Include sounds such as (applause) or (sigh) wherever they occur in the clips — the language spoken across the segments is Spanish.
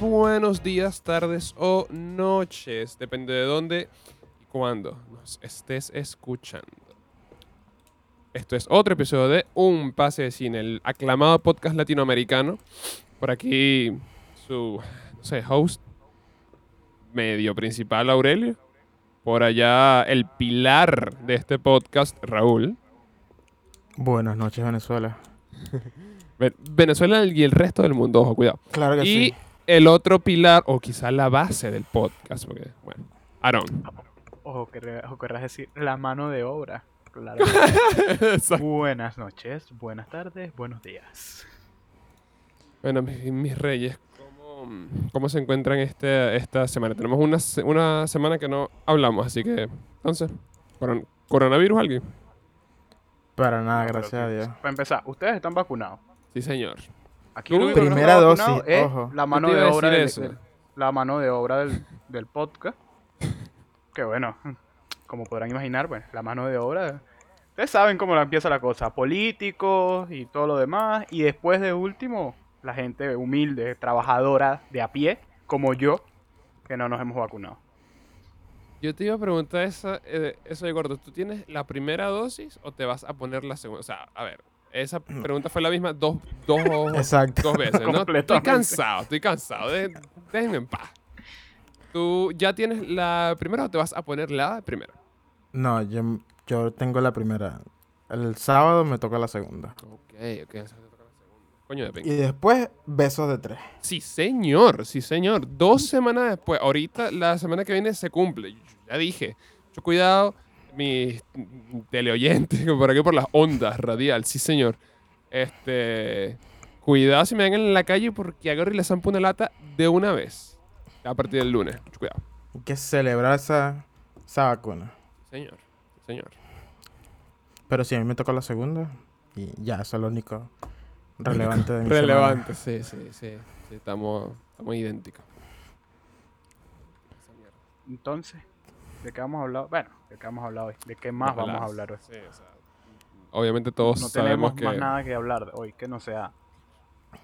Buenos días, tardes o noches, depende de dónde y cuándo nos estés escuchando. Esto es otro episodio de Un Pase de Cine, el aclamado podcast latinoamericano. Por aquí su, no sé, host medio principal, Aurelio. Por allá el pilar de este podcast, Raúl. Buenas noches, Venezuela. (laughs) Ve- Venezuela y el resto del mundo, ojo, cuidado. Claro que Y sí. el otro pilar, o quizá la base del podcast, porque, bueno, Aaron. Ojo, querrás, ojo, querrás decir la mano de obra. Claro. (laughs) Buenas noches, buenas tardes, buenos días. Bueno, mis, mis reyes, ¿cómo, cómo se encuentran este, esta semana? Tenemos una, una semana que no hablamos, así que, entonces, coron- ¿coronavirus alguien? Para nada, gracias a Dios. Para empezar, ustedes están vacunados. Sí, señor. Aquí Tú, lo primera dosis, vacunado es ojo. la mano de obra del, la mano de obra del, del podcast. Que bueno, como podrán imaginar, bueno, la mano de obra. Ustedes saben cómo la empieza la cosa, políticos y todo lo demás, y después de último, la gente humilde, trabajadora de a pie, como yo, que no nos hemos vacunado. Yo te iba a preguntar esa, eh, eso de gordo. ¿Tú tienes la primera dosis o te vas a poner la segunda? O sea, a ver, esa pregunta fue la misma dos, dos, Exacto. dos veces, ¿no? Estoy cansado, estoy cansado. de- déjenme en paz. ¿Tú ya tienes la primera o te vas a poner la primera? No, yo, yo tengo la primera. El sábado me toca la segunda. Ok, ok. esa te toca la segunda. Coño de pinga. Y después, besos de tres. Sí, señor, sí, señor. Dos semanas después, ahorita la semana que viene se cumple. Yo ya dije, mucho cuidado, mis teleoyentes, que (laughs) por aquí por las ondas radial, sí, señor. Este, cuidado si me ven en la calle porque agarro y les zampo una lata de una vez. A partir del lunes, mucho cuidado. Hay que celebrar esa, esa vacuna. Señor, señor. Pero sí, a mí me tocó la segunda. Y ya, eso es lo único relevante de mi Relevante, sí, sí, sí, sí, Estamos, estamos idénticos. Entonces, ¿de qué vamos a hablar? Bueno, ¿de qué vamos a hablar hoy? ¿De qué más vamos a hablar hoy? Sí, o sea, obviamente todos no sabemos tenemos que... más nada que hablar hoy que no sea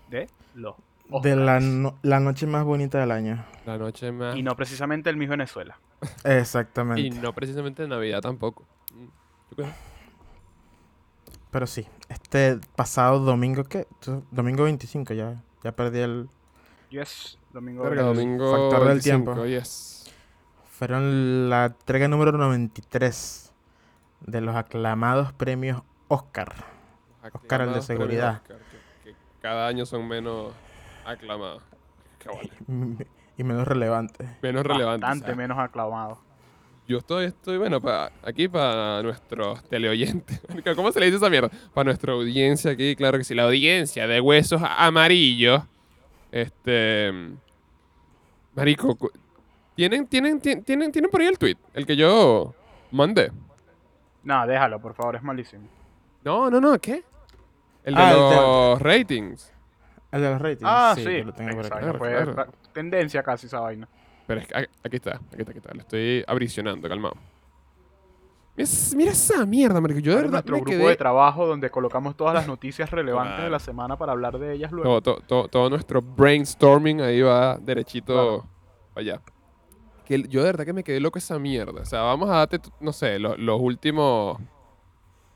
de los semana. De la, Oscars. no- la noche más bonita del año. La noche más... Y no precisamente el Miss Venezuela. (laughs) Exactamente. Y no precisamente Navidad tampoco. Mm. Pero sí, este pasado domingo, ¿qué? Domingo 25, ya, ya perdí el... Yes, domingo. El domingo factor del 25, tiempo. yes. Fueron la entrega número 93 de los aclamados premios Oscar. Oscar, el de Aclamados seguridad. Oscar, que, que cada año son menos aclamados. Vale. (laughs) y menos relevante. Menos relevantes. Bastante o sea, menos aclamado. Yo estoy, estoy bueno, pa, aquí para nuestros teleoyentes. (laughs) ¿Cómo se le dice esa mierda? Para nuestra audiencia aquí, claro que sí. La audiencia de huesos amarillos. Este. Marico, ¿tienen, tienen, tien- tienen, tienen por ahí el tweet, el que yo mandé. No, déjalo, por favor, es malísimo. No, no, no, ¿qué? El de Ah, el de- los ratings. El de los ratings. Ah, sí. yo lo tengo por Esa acá. vaina fue Claro, tendencia casi esa vaina. Pero es que a- aquí está, aquí está, aquí está. Lo estoy abrisionando, calmado. Mira, es- mira esa mierda, marico. Yo de verdad nuestro me grupo quedé... de trabajo donde colocamos todas las noticias relevantes de la semana para hablar de ellas luego. Todo, todo, todo, todo nuestro brainstorming ahí va derechito Claro. allá. El- yo de verdad que me quedé loco esa mierda. O sea, vamos a darte, no sé, lo- los últimos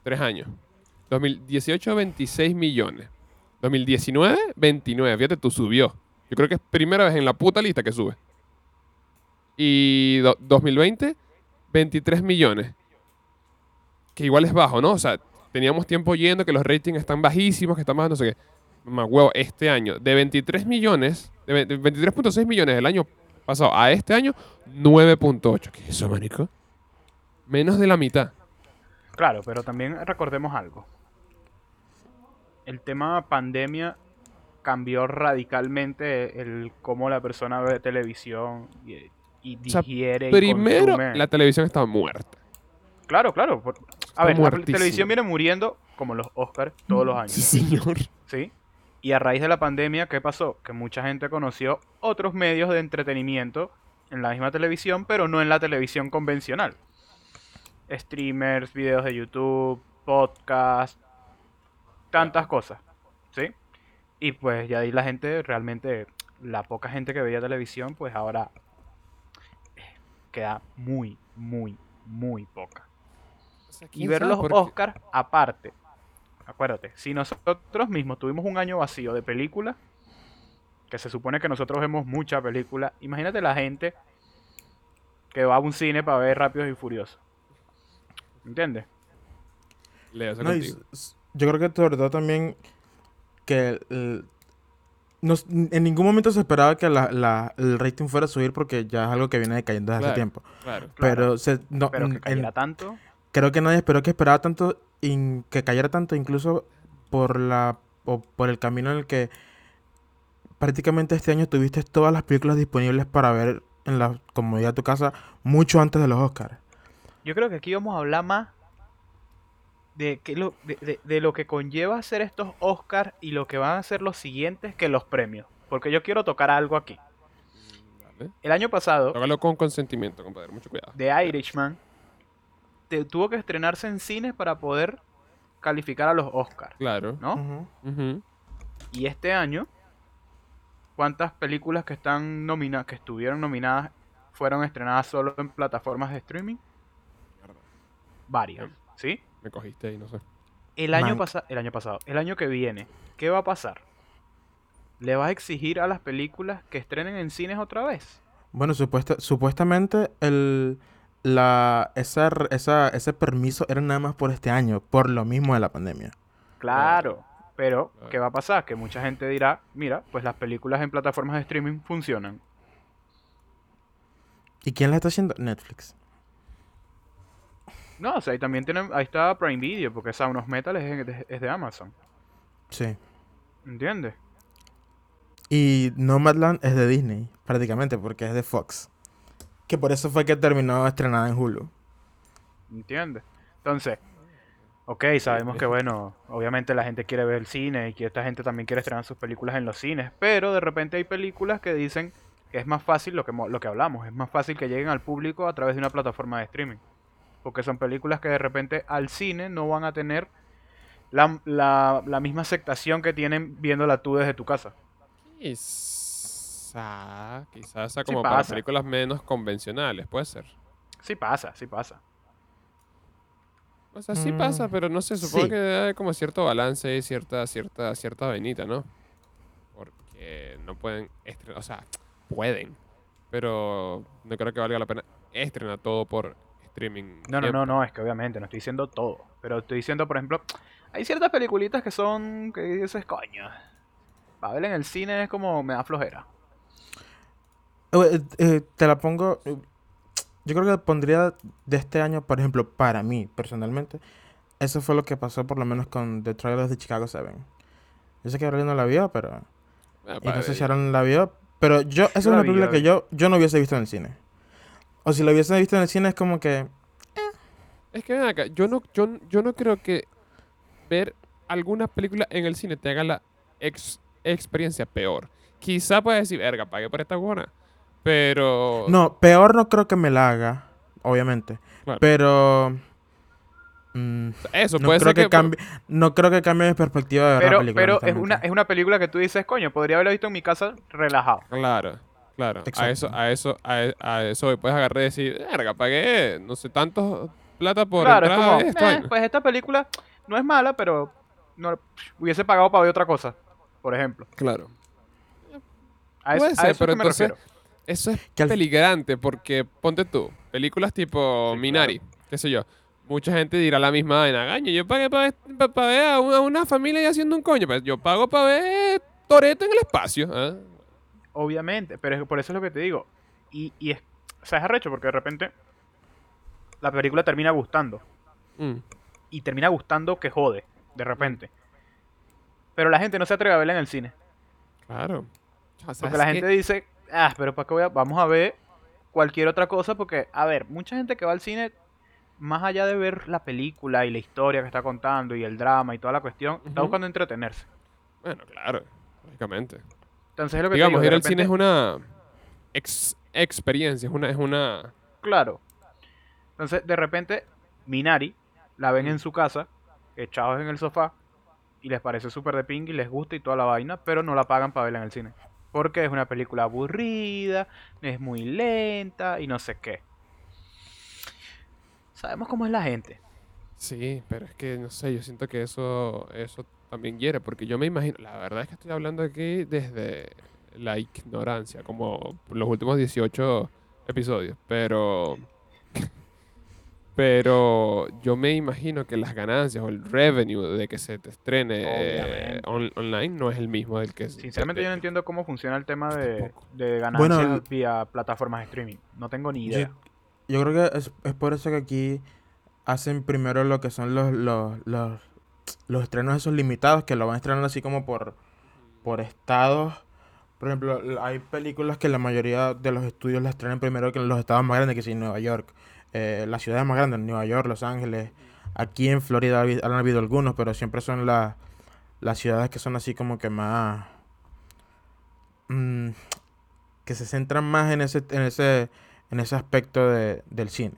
tres años. 2018, 26 millones. 2019, 29. Fíjate, tú subió. Yo creo que es primera vez en la puta lista que sube. Y do- 2020, 23 millones. Que igual es bajo, ¿no? O sea, teníamos tiempo yendo que los ratings están bajísimos, que están más no sé qué. Más huevo, este año, de 23 millones, de ve- de 23.6 millones del año pasado a este año, 9.8. ¿Qué es eso, manico? Menos de la mitad. Claro, pero también recordemos algo. El tema pandemia cambió radicalmente el cómo la persona ve televisión y, y sea, digiere y Primero, consume. la televisión estaba muerta. Claro, claro. Está A ver, la televisión viene muriendo como los Oscars todos los años. Sí, señor. ¿sí? Y a raíz de la pandemia, ¿qué pasó? Que mucha gente conoció otros medios de entretenimiento en la misma televisión, pero no en la televisión convencional. Streamers, videos de YouTube, podcast, tantas cosas, ¿sí? Y pues ya ahí la gente realmente, la poca gente que veía televisión, pues ahora eh, queda muy, muy, muy poca. Y ¿quién ver los? Oscars aparte. Acuérdate, si nosotros mismos tuvimos un año vacío de películas, que se supone que nosotros vemos mucha película, imagínate la gente que va a un cine para ver Rápidos y Furiosos. ¿Entiendes? Leo, eso No, yo creo que sobre todo también que el- en ningún momento se esperaba que la- la- el rating fuera a subir porque ya es algo que viene decayendo desde Claro. hace tiempo. Claro. Claro. Pero, se- no, Pero que en- tanto. creo que nadie esperó que esperaba tanto, in- que cayera tanto, incluso por la o por el camino en el que prácticamente este año tuviste todas las películas disponibles para ver en la comodidad de tu casa mucho antes de los Oscars. Yo creo que aquí vamos a hablar más de, que lo, de, de- de lo que conlleva hacer estos Oscars y lo que van a ser los siguientes que los premios. Porque yo quiero tocar algo aquí. Vale. El año pasado, Tócalo con consentimiento, compadre. Mucho cuidado. The Irishman te- tuvo que estrenarse en cines para poder calificar a los Oscars, Claro. ¿no? Y este año, ¿cuántas películas que están nominadas, que estuvieron nominadas, fueron estrenadas solo en plataformas de streaming? Mierda. Varias, ¿sí? Me cogiste ahí, no sé. El año el año pasado, el año que viene, ¿qué va a pasar? ¿Le vas a exigir a las películas que estrenen en cines otra vez? Bueno, supuesta, supuestamente el, la, esa, r- esa, ese permiso era nada más por este año, por lo mismo de la pandemia. Claro, pero. ¿qué va a pasar? Que mucha gente dirá, mira, pues las películas en plataformas de streaming funcionan. ¿Y quién la está haciendo? Netflix. No, o sea, ahí también tienen, ahí está Prime Video, porque Sound of Metal es de, es de Amazon, Sí. ¿entiendes? Y Nomadland es de Disney, prácticamente, porque es de Fox. Que por eso fue que terminó estrenada en Hulu. ¿Entiendes? Entonces, ok, sabemos que bueno, obviamente la gente quiere ver el cine y que esta gente también quiere estrenar sus películas en los cines, pero de repente hay películas que dicen que es más fácil lo que, lo que hablamos, es más fácil que lleguen al público a través de una plataforma de streaming. Porque son películas que de repente al cine no van a tener la, la- la misma aceptación que tienen viéndola tú desde tu casa. Quizá, quizás sea Sí como para películas menos convencionales, puede ser. Sí pasa, sí pasa. O sea, sí Mm, pasa, pero no sé, supongo sí. que haber como cierto balance y cierta, cierta, cierta vainita, ¿no? Porque no pueden estrenar, o sea, pueden, pero no creo que valga la pena estrenar todo por streaming. No, no, no, no, es que obviamente no estoy diciendo todo. Pero estoy diciendo, por ejemplo, hay ciertas peliculitas que son, que dices, coño, para verla en el cine es como me da flojera. Eh, eh, te la pongo. eh, Yo creo que pondría de este año, por ejemplo, para mí, personalmente. Eso fue lo que pasó por lo menos con The Trailers de Chicago 7. Yo sé que Aurelio no la vio, pero. Ah, Y no sé si Aaron la vio. Pero yo, esa es una película la que yo, yo no hubiese visto en el cine. O si la hubiese visto en el cine es como que. Es que ven acá, yo no, yo, yo no creo que ver alguna película en el cine te haga la ex- experiencia peor. Quizá puedes decir, verga, pagué por esta buena. Pero. No, peor no creo que me la haga, obviamente. Claro. Pero. mm, Eso no puede creo ser que, que. cambie, no creo que cambie mi perspectiva de ver la Pero, película. pero es, una, es una película que tú dices, coño, podría haberla visto en mi casa relajado. Claro, claro. A Exacto. eso, a eso, a, e- a eso hoy puedes agarrar y decir, verga, pagué no sé tantos plata por claro, es como, esto. "Eh, vaina". pues esta película no es mala, pero no, hubiese pagado para ver otra cosa, por ejemplo. Claro. A, es- Puede a ser, eso pero es que me entonces- refiero. Eso es Que al- peligrante porque, ponte tú, películas tipo Sí, Minari, qué sé yo. Mucha gente dirá la misma vaina. Gaño, yo pagué para ver a una, una familia ahí haciendo un coño. Pero yo pago para ver Toreto en el espacio. ¿ah? Obviamente, pero es- por eso es lo que te digo. Y, y es, o sea, es arrecho porque de repente la película termina gustando. Mm, Y termina gustando que jode, de repente. Pero la gente no se atreve a verla en el cine. claro. O sea, Porque la gente que- dice, ah, pero ¿para qué voy a- Vamos a ver cualquier otra cosa. Porque, a ver, mucha gente que va al cine, más allá de ver la película y la historia que está contando y el drama y toda la cuestión, está buscando entretenerse. Bueno, claro, lógicamente. Entonces es lo que Digamos, digo, ir al cine es una ex- experiencia, es una, es una... Claro. Entonces, de repente, Minari la ven en su casa, echados en el sofá, y les parece súper de ping y les gusta y toda la vaina, pero no la pagan para verla en el cine. Porque es una película aburrida, es muy lenta y no sé qué. Sabemos cómo es la gente. Sí, pero es que no sé, yo siento que eso, eso también hiere, porque yo me imagino, la verdad es que estoy hablando aquí desde la ignorancia, como los últimos 18 episodios, pero pero yo me imagino que las ganancias o el revenue de que se te estrene eh, on- online no es el mismo del que Sinceramente yo no entiendo cómo funciona el tema de, ganancias Bueno, vía plataformas de streaming. No tengo ni idea. Yo, yo creo que es, es por eso que aquí hacen primero lo que son los, los, los, los estrenos esos limitados, que lo van estrenando así como por, por estados. Por ejemplo, hay películas que la mayoría de los estudios las estrenan primero que en los estados más grandes, que sí, Nueva York. Eh, las ciudades más grandes, Nueva York, Los Ángeles. Aquí en Florida han habido algunos, pero siempre son las las ciudades que son así como que más... mm, que se centran más en ese, en ese, en ese aspecto de- del cine.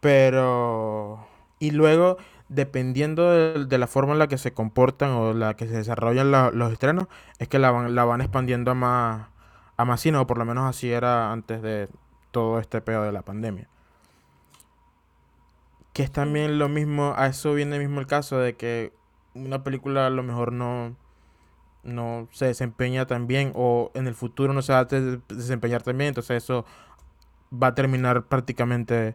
Pero... Y luego, dependiendo de, la forma en la que se comportan o la que se desarrollan la- los estrenos, es que la van, la van expandiendo a más, a más cine, o por lo menos así era antes de todo este pedo de la pandemia. Que es también lo mismo, a eso viene mismo el caso de que una película a lo mejor no, no se desempeña tan bien o en el futuro no se va a des- desempeñar tan bien, entonces eso va a terminar prácticamente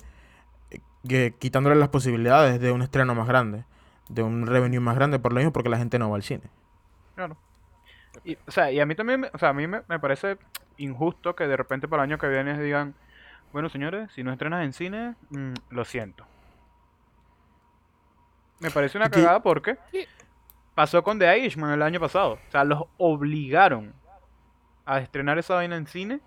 eh, que- quitándole las posibilidades de un estreno más grande, de un revenue más grande por lo mismo porque la gente no va al cine. Claro. Y, o sea, y a mí también, me- o sea, a mí me, me parece injusto que de repente para el año que viene digan, bueno señores, si no estrenas en cine, mm, lo siento. Me parece una cagada porque pasó con The Irishman el año pasado. O sea, los obligaron a estrenar esa vaina en cine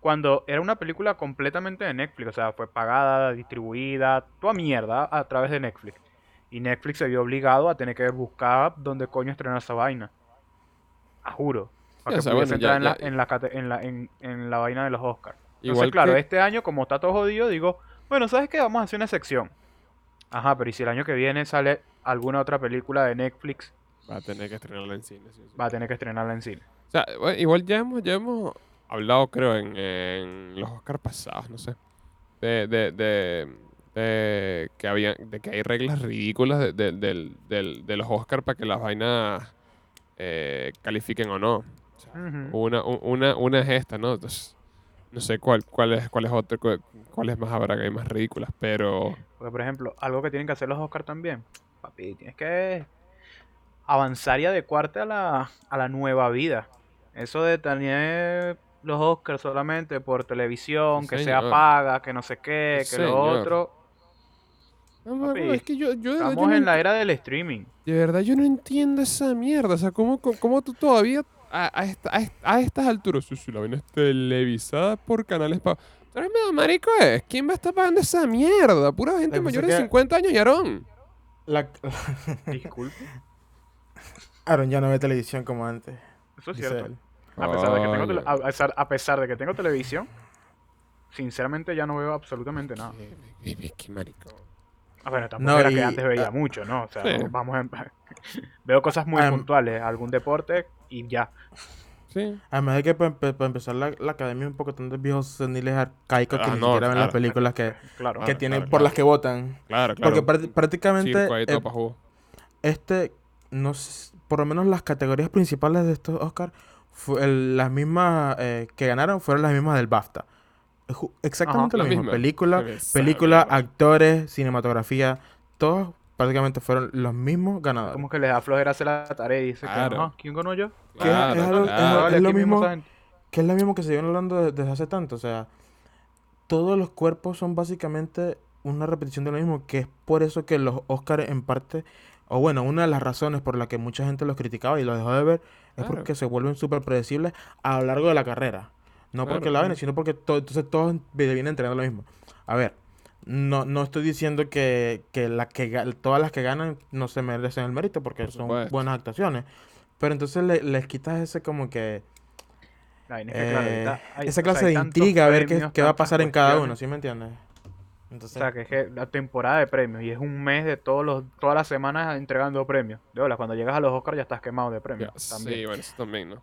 cuando era una película completamente de Netflix. O sea, fue pagada, distribuida, toda mierda a través de Netflix. Y Netflix se vio obligado a tener que buscar dónde coño estrenar esa vaina. A juro. Para que sea, pudiese bueno, ya- entrar en, la, ya- en, la, cate- en, la, en, en la vaina de los Oscars. Entonces, Igual claro, que- este año, como está todo jodido, digo, bueno, ¿sabes qué? Vamos a hacer una sección. Ajá, pero ¿y si el año que viene sale alguna otra película de Netflix? va a tener que estrenarla en cine. sí, sí. Va a tener que estrenarla en cine. O sea, bueno, igual ya hemos, ya hemos hablado, creo, en, en los Oscars pasados, no sé. De, de, de, de que había, de que hay reglas ridículas de, de- los Oscars para que las vainas eh, califiquen o no. O sea, una, una, una es esta, ¿no? Entonces, no sé cuál, cuál es, cuál es otra, cu- cuáles más habrá que hay más ridículas, pero Porque, por ejemplo, algo que tienen que hacer los Oscars también. Papi, tienes que avanzar y adecuarte a la, a la nueva vida. Eso de tener los Oscars solamente por televisión, Sí, que sea señor. paga, que no sé qué, Sí, que lo otro. No, es que yo, yo, Estamos no en la era del streaming. de verdad yo no entiendo esa mierda. O sea, ¿cómo, cómo, cómo tú todavía a, a, esta- a, est- a estas alturas, sí, sí, la vaina es televisada por canales pagos? ¿Tú eres medio marico es? ¿Quién va a estar pagando esa mierda? Pura gente mayor de que- 50 años, Yarón. La... (laughs) Disculpe. Aaron ya no ve televisión como antes. Eso es cierto. A pesar, de que tengo tele- a, pesar, a pesar de que tengo televisión, sinceramente ya no veo absolutamente nada. Qué, qué- qué marico. Ah, bueno, tampoco No, era y- que antes veía ah, mucho, ¿no? O sea, Sí. vamos a... (laughs) Veo cosas muy puntuales, algún deporte y ya. Sí. Además de que para, empezar la, la academia es un poco tantos viejos seniles arcaicos que Ah, ni siquiera ven las películas que, (laughs) Claro. que Claro, tienen claro, por claro. las que votan. Claro, claro. Porque prá- prácticamente todo eh, este, no s- por lo menos las categorías principales de estos Oscars, fue el- las mismas eh, que ganaron fueron las mismas del BAFTA. Exactamente la lo mismo. misma. Película, película, actores, cinematografía, todos prácticamente fueron los mismos ganadores. Como que les da flojera hacer la tarea y dice Claro. que, "Ajá, ¿quién ganó yo? que es- Claro, es algo- es claro. algo- Vale, lo mismo. Que es lo mismo que se viene hablando de- desde hace tanto. O sea, todos los cuerpos son básicamente una repetición de lo mismo. Que es por eso que los Oscars en parte, o bueno, una de las razones por la que mucha gente los criticaba y los dejó de ver, es Claro. porque se vuelven súper predecibles a lo largo de la carrera. No Claro, porque la claro. sino porque to- entonces todos vi- vienen entrenando lo mismo. A ver, no, no estoy diciendo que, que, la que todas las que ganan no se merecen el mérito porque Por son supuesto. buenas actuaciones. Pero entonces le- les quitas ese como que La vaina es que, claro, eh, hay- esa o sea, clase de intriga a ver qué, premios, qué va a pasar en cada uno. ¿sí me entiendes? O Entonces, sea, que es que la temporada de premios y es un mes de todos los, todas las semanas entregando premios. De hola, cuando llegas a los Oscars ya estás quemado de premios. también. sí, bueno, eso también, ¿no?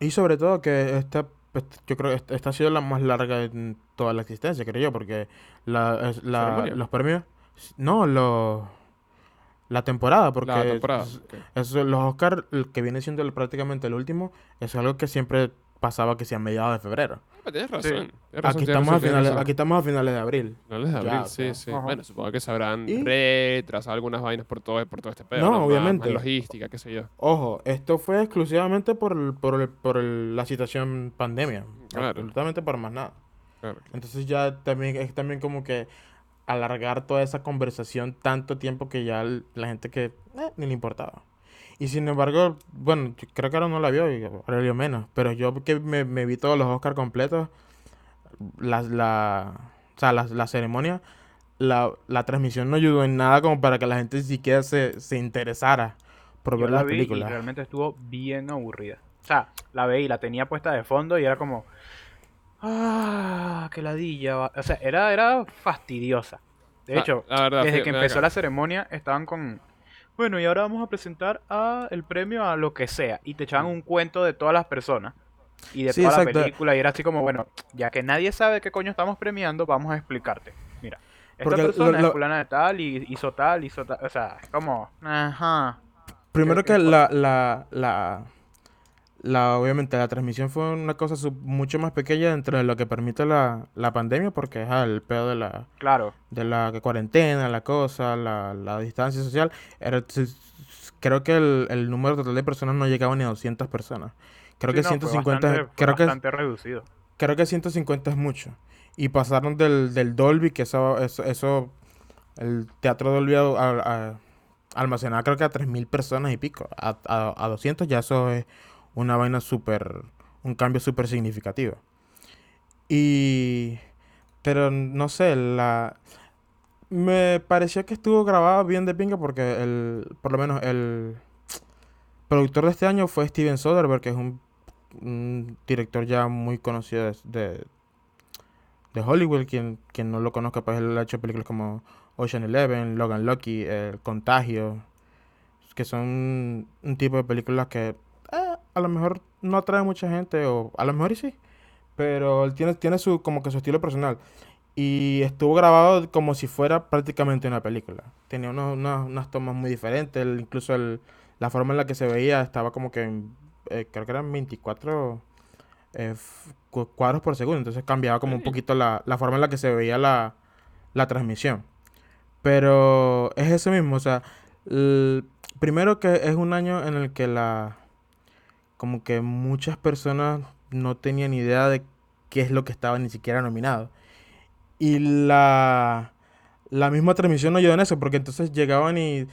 y sobre todo que esta, est- yo creo que esta, ha sido la más larga en toda la existencia, creo yo, porque la, es- la- ¿Ceremonia? los premios, no, los, la temporada, porque La temporada. es- los Oscars, el que viene siendo el- prácticamente el último, es algo que siempre pasaba que sea a mediados de febrero. Ah, tienes razón. Sí. tienes razón, Aquí tienes estamos, a razón, tienes finales, aquí estamos a finales de abril. Finales de Ya, abril, o sí, sí. ajá. Bueno, supongo que se habrán Y- retrasado algunas vainas por todo, por todo este pedo. No, Más- obviamente. Más logística, qué sé yo. Ojo, esto fue exclusivamente por, el- por, el- por el- la situación pandemia. Claro. Absolutamente por más nada. Claro. Entonces ya también es también como que alargar toda esa conversación tanto tiempo que ya el- la gente que eh, ni le importaba. Y sin embargo, bueno, yo creo que ahora no la vio y ahora vio menos. Pero yo que me, me vi todos los Oscars completos, la, la, o sea, la, la ceremonia, la, la transmisión no ayudó en nada como para que la gente siquiera se, se interesara por Yo ver la las vi y películas. realmente estuvo bien aburrida. O sea, la veí y la tenía puesta de fondo y era como. Ah, qué ladilla. va". O sea, era, era fastidiosa. De hecho, la verdad, desde que empezó acá. la ceremonia estaban con. Bueno, y ahora vamos a presentar a el premio a lo que sea. Y te echaban un cuento de todas las personas. Y de Sí, toda la película. Y era así como, bueno, ya que nadie sabe qué coño estamos premiando, vamos a explicarte. Mira, esta Porque persona lo- es fulana de tal y hizo tal, hizo tal. O sea, es como. Ajá. Primero ¿Qué- que la, la, la, la, obviamente la transmisión fue una cosa sub- mucho más pequeña dentro de lo que permite la, la pandemia, porque es el pedo de la, Claro. de la cuarentena, la cosa, la, la distancia social. Era, creo que el, el número total de personas no llegaba ni a 200 personas. Creo Sí, que no, fue 150, bastante- creo que, bastante reducido. creo que 150 es mucho. Y pasaron del, del Dolby, que eso, eso, eso el teatro Dolby a, a- a- almacenaba creo que a 3.000 personas y pico. A, a, a 200 ya eso es una vaina súper, un cambio súper significativo. Y, pero no sé, la... Me pareció que estuvo grabado bien de pinga porque el, por lo menos el productor de este año fue Steven Soderbergh, que es un, director ya muy conocido de, de, Hollywood. Quien, quien no lo conozca, pues él ha hecho películas como Ocean Eleven, Logan Lucky, El Contagio, que son un tipo de películas que a lo mejor no atrae mucha gente, o a lo mejor y sí, pero él tiene, tiene su, como que su estilo personal. Y estuvo grabado como si fuera prácticamente una película. Tenía unos- unas- unas tomas muy diferentes, el- incluso el, la forma en la que se veía estaba como que, eh, creo que eran 24 eh, cuadros por segundo, entonces cambiaba como un poquito la, la forma en la que se veía la, la transmisión. Pero es eso mismo, o sea, primero que es un año en el que la, como que muchas personas no tenían idea de qué es lo que estaba ni siquiera nominado. Y la, la misma transmisión no ayudó en eso, porque entonces llegaban y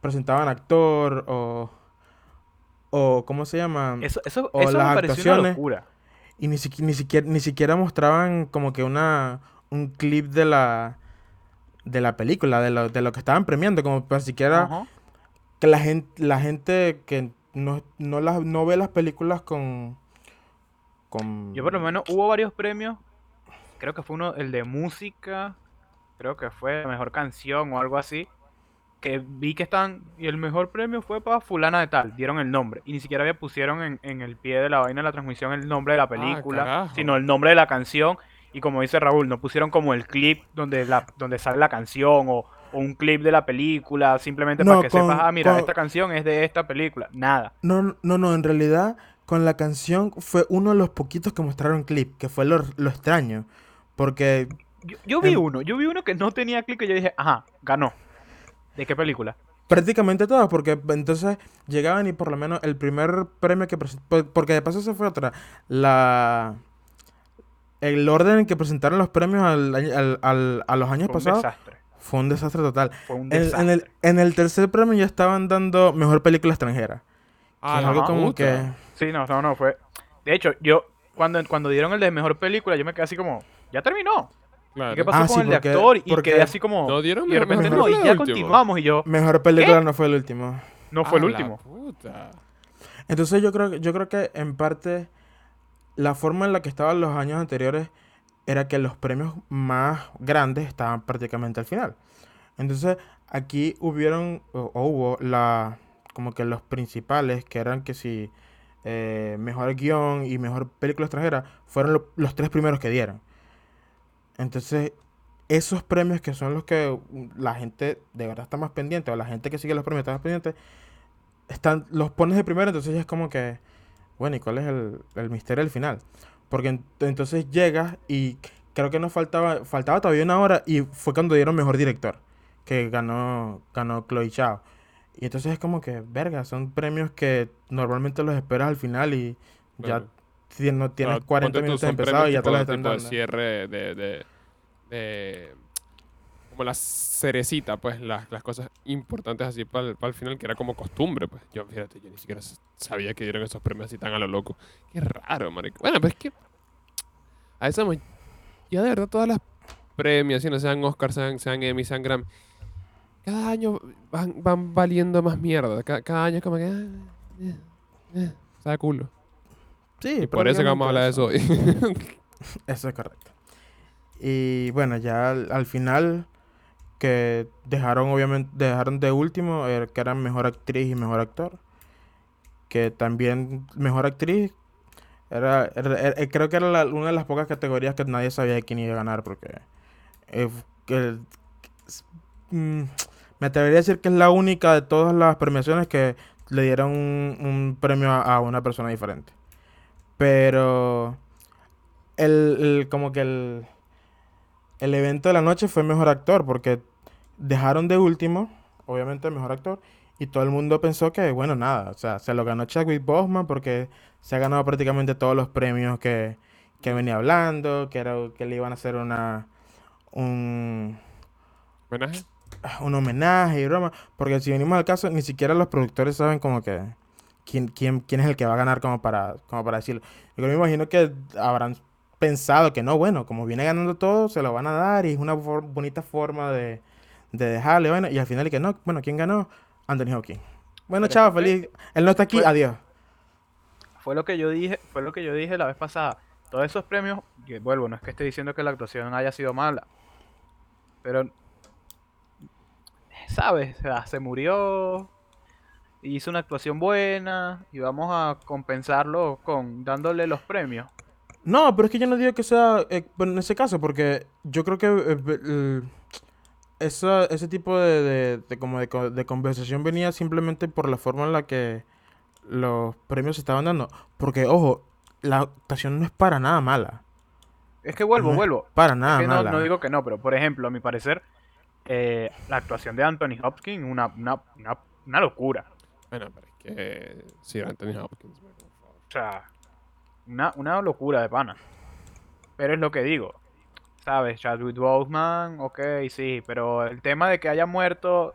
presentaban actor o, o ¿cómo se llama? Eso, eso, O eso me las pareció una actuaciones. locura. Y ni, ni siquiera, ni siquiera mostraban como que una, un clip de la, de la película, de lo, de lo que estaban premiando, como para siquiera que la gente, la gente que no, no, las, no ve las películas con, con... Yo por lo menos hubo varios premios. Creo que fue uno, el de música. Creo que fue la mejor canción o algo así. Que vi que están. Y el mejor premio fue para fulana de tal. Dieron el nombre. Y ni siquiera había pusieron en, en el pie de la vaina de la transmisión el nombre de la película. carajo. sino el nombre de la canción. Y como dice Raúl, no pusieron como el clip donde la, donde sale la canción o, o un clip de la película. Simplemente No, para que con- sepas, ah, mira, con- esta canción es de esta película. Nada. No, no, no, en realidad con la canción fue uno de los poquitos que mostraron clip, que fue lo, lo extraño, porque Yo, yo vi Em- uno, yo vi uno que no tenía clip y yo dije, ajá, ganó. ¿De qué película? prácticamente todos, porque entonces llegaban y por lo menos el primer premio que presentaron, porque de paso esa fue otra, la... El orden en que presentaron los premios al, al- al- a los años pasados desastre. Fue un desastre total. Fue un En, desastre. en el, en el tercer premio ya estaban dando mejor película extranjera. Ah, la algo como que... Sí, no, no, no, fue... De hecho, yo, cuando, cuando dieron el de mejor película, yo me quedé así como, ya terminó. Claro. ¿Y qué pasó Ah, con sí, el de actor? Y porque- quedé así como... No dieron y de mejor repente no, y ya continuamos. Y yo, Mejor película no fue el último. no fue el Ah, la último. puta. Entonces yo creo, yo creo que en parte la forma en la que estaban los años anteriores era que los premios más grandes estaban prácticamente al final. Entonces, aquí hubieron, o, hubo la, como que los principales, que eran que si eh, mejor guion y mejor película extranjera, fueron lo- los tres primeros que dieron. Entonces, esos premios que son los que mm, la gente de verdad está más pendiente, o la gente que sigue los premios está más pendiente, están, los pones de primero, entonces ya es como que, bueno, ¿y cuál es el, el misterio del final? Porque ent- entonces llegas y creo que nos faltaba, faltaba todavía una hora y fue cuando dieron mejor director, que ganó, ganó Chloe Zhao. Y entonces es como que, verga, son premios que normalmente los esperas al final y ya Claro. no tienes Claro, 40 ponte tú, minutos empezados y ya te los están dando. cierre de, de, de- como la cerecita, pues, las, las cosas importantes así para el, final, que era como costumbre, pues. Yo, fíjate, yo ni siquiera sabía que dieron esos premios así tan a lo loco. Qué raro, marico. Bueno, pero es que a eso vamos, ya de verdad todas las premiaciones, sean Oscar, sean, sean Emmy, sean Grammy, cada año van, van valiendo más mierda. Cada, cada año es como que... ah, eh, eh, sabe culo. Sí, Y por eso que vamos a hablar de eso hoy. (laughs) Eso es correcto. Y bueno, ya al, al final que dejaron obviamente dejaron de último eh, que eran mejor actriz y mejor actor. Que también mejor actriz era, eh, creo que era una de las pocas categorías que nadie sabía quién iba a ganar porque eh, mm, me atrevería a decir que es la única de todas las premiaciones que le dieron un, premio a, una persona diferente. Pero el- como que el, el evento de la noche fue mejor actor porque dejaron de último, obviamente mejor actor, y todo el mundo pensó que, bueno, nada, o sea, se lo ganó Chadwick Boseman porque se ha ganado prácticamente todos los premios que, que venía hablando, que era que le iban a hacer una un, ¿Homenaje? un homenaje y broma, porque si venimos al caso, ni siquiera los productores saben como que quién, quién, quién es el que va a ganar como para, como para decirlo. Yo me imagino que habrán pensado que no, bueno, como viene ganando todo, se lo van a dar y es una for- bonita forma de, de dejarle, bueno, y al final y que no, bueno, ¿quién ganó? Anthony Hopkins. Bueno, Pero chao, feliz. Él no está aquí, fue- adiós. Fue lo que yo dije, fue lo que yo dije la vez pasada. Todos esos premios, que vuelvo, no es que esté diciendo que la actuación haya sido mala. Pero ¿sabes? O sea, se murió, hizo una actuación buena y vamos a compensarlo con dándole los premios. No, pero es que yo no digo que sea eh, en ese caso, porque yo creo que eh, esa- ese tipo de, de- de como de, de conversación venía simplemente por la forma en la que los premios se estaban dando. Porque, ojo, la actuación no es para nada mala. Es que vuelvo, No vuelvo. Para Es nada que mala. no digo que no, pero por ejemplo, a mi parecer, eh, la actuación de Anthony Hopkins, una, una, una, una locura. Bueno, pero es que... Sí, Anthony Hopkins. O sea, una, una locura de pana. Pero es lo que digo. ¿Sabes? Chadwick Boseman, ok, sí, pero el tema de que haya muerto,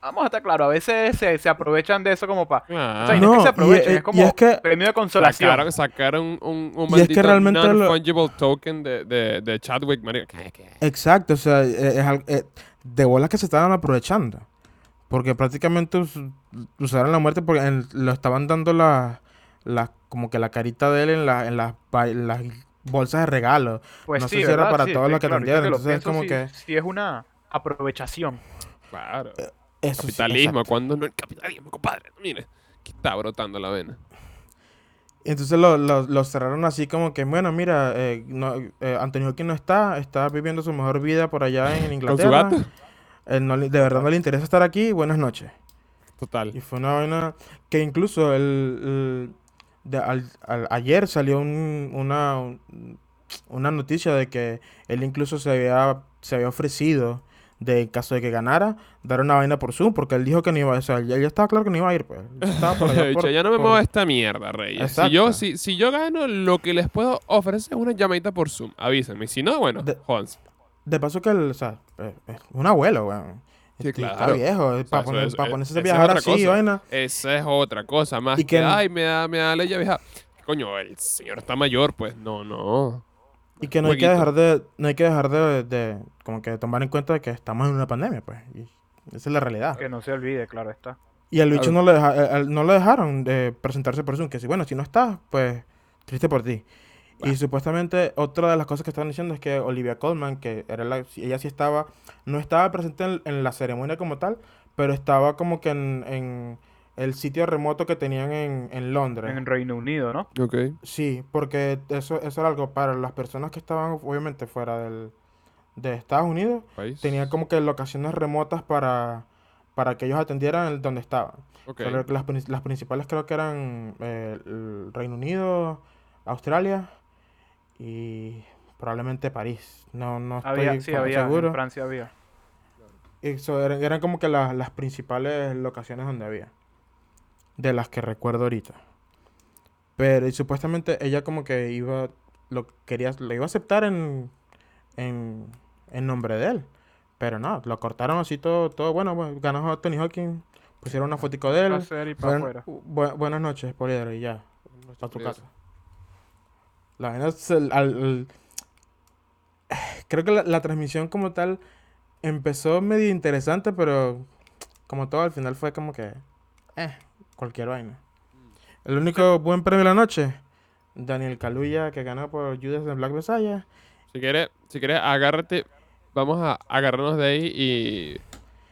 vamos a estar claro, a veces se, se aprovechan de eso como para... O sea, y no es que se y- aprovechen, y- es y como es que- premio de consolación. Sacaron, sacaron un, un Y es que maldito realmente lo- non-fungible token de, de, de Chadwick. Exacto, o sea, eh, es al- eh, de bolas que se estaban aprovechando. Porque prácticamente us- usaron la muerte porque en- lo estaban dando la, la, como que la carita de él en, la, en las, en las bolsas de regalo. Pues no sí, sé si era para Sí, todos sí, los que claro, que entonces es como sí- que- sí es una aprovechación. Claro. Eso sí, Capitalismo, cuando no el capitalismo, compadre. Mire, aquí está brotando la vena. Entonces lo, lo- lo cerraron así como que, bueno, mira, eh, no, eh, Anthony Hopkins no está, está viviendo su mejor vida por allá en Con su Inglaterra. gato. Eh, no de verdad no le interesa estar aquí, buenas noches. Total. Y fue una vaina que incluso el, el- de- al- al- ayer salió un- una, un- una noticia de que él incluso se había, se había ofrecido de en caso de que ganara, dar una vaina por Zoom, porque él dijo que no iba, o sea, ya, ya estaba claro que no iba a ir, pues. Él Estaba por (laughs) allá Dicho, por- ya no me por- muevo esta mierda, Reyes. Si yo, si, si yo gano, lo que les puedo ofrecer es una llamadita por Zoom. Avísenme. Si no, bueno, De-. De paso que él, o sea, eh, es un abuelo, weón. Sí, Este, Está claro. viejo, O sea, para eso es- ponerse esa a es viajar otra así, vaina. Esa es otra cosa. Más Y que, que- ay, me da, me da la vieja. Coño, el señor está mayor, pues. No, no. Y que no hay que dejar de, no hay que dejar de, de, como que tomar en cuenta de que estamos en una pandemia, pues. Y esa es la realidad. Que no se olvide, claro está. Y al bicho no le, deja- eh, no le dejaron de presentarse por Zoom. Que si, bueno, si no estás, pues triste por ti. Y supuestamente otra de las cosas que estaban diciendo es que Olivia Colman, que era la, ella sí estaba, no estaba presente en, en la ceremonia como tal, pero estaba como que en, en el sitio remoto que tenían en, en Londres. En Reino Unido, ¿no? Ok. Sí, porque eso, eso era algo para las personas que estaban obviamente fuera del, de Estados Unidos, País. tenían como que locaciones remotas para, para que ellos atendieran el- donde estaban. Ok. O sea, lo que las, prin- las principales creo que eran eh, el Reino Unido, Australia y probablemente París. No, no estoy Había, sí, había. seguro. En Francia había. Eso eran, eran como que las, las principales locaciones donde había. De las que recuerdo ahorita. Pero y supuestamente ella como que iba, lo quería, lo iba a aceptar en, en, en nombre de él. Pero no, lo cortaron así todo, todo bueno, bueno, ganó Tony Hawking, pusieron una fotico de él. Hacer y para Buen- afuera. bu- buenas noches, Poliedro, y ya, a tu casa. La vaina es el- al- Creo que la, la transmisión como tal empezó medio interesante, pero como todo al final fue como que... Eh, cualquier vaina. El único buen premio de la noche, Daniel Kaluuya, que ganó por Judas de Black Messiah. Si quieres, si quieres, agárrate. Vamos a agarrarnos de ahí y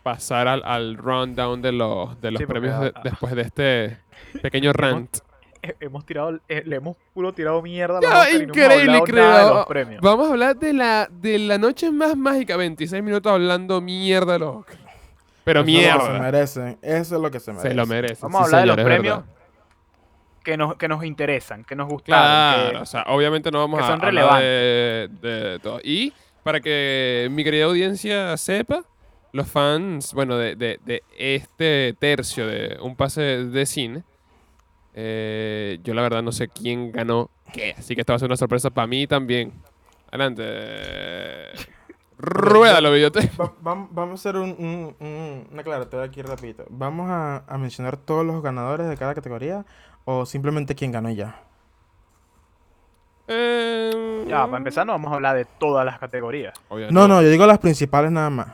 pasar al, al rundown de los, de los Sí, porque premios de- después de este pequeño (laughs) rant. Eh, Hemos tirado, eh, le hemos puro tirado mierda a y no hemos increíble, hablado nada de creo. los premios. Vamos a hablar de la, de la noche más mágica. 26 minutos hablando mierda de los Oscar. Pero Eso es lo que se mierda. merecen. Eso es lo que se merece. Se lo merecen. Vamos a hablar de los premios que nos, que nos interesan, que nos gustaron. Claro, que- o sea, obviamente no vamos que a son hablar de, de todo. Y para que mi querida audiencia sepa, los fans, bueno, de, de- de este tercio de un pase de cine, eh, yo la verdad no sé quién ganó qué, así que esta va a ser una sorpresa para mí también. Adelante. Ruédalo, videote. Va- vam- vamos a hacer un, un- un- una aclaratoria aquí rapidito. ¿Vamos a, a mencionar todos los ganadores de cada categoría o simplemente quién ganó y ya? Eh, Ya, para empezar no vamos a hablar de todas las categorías. obviamente No, no, yo digo las principales nada más.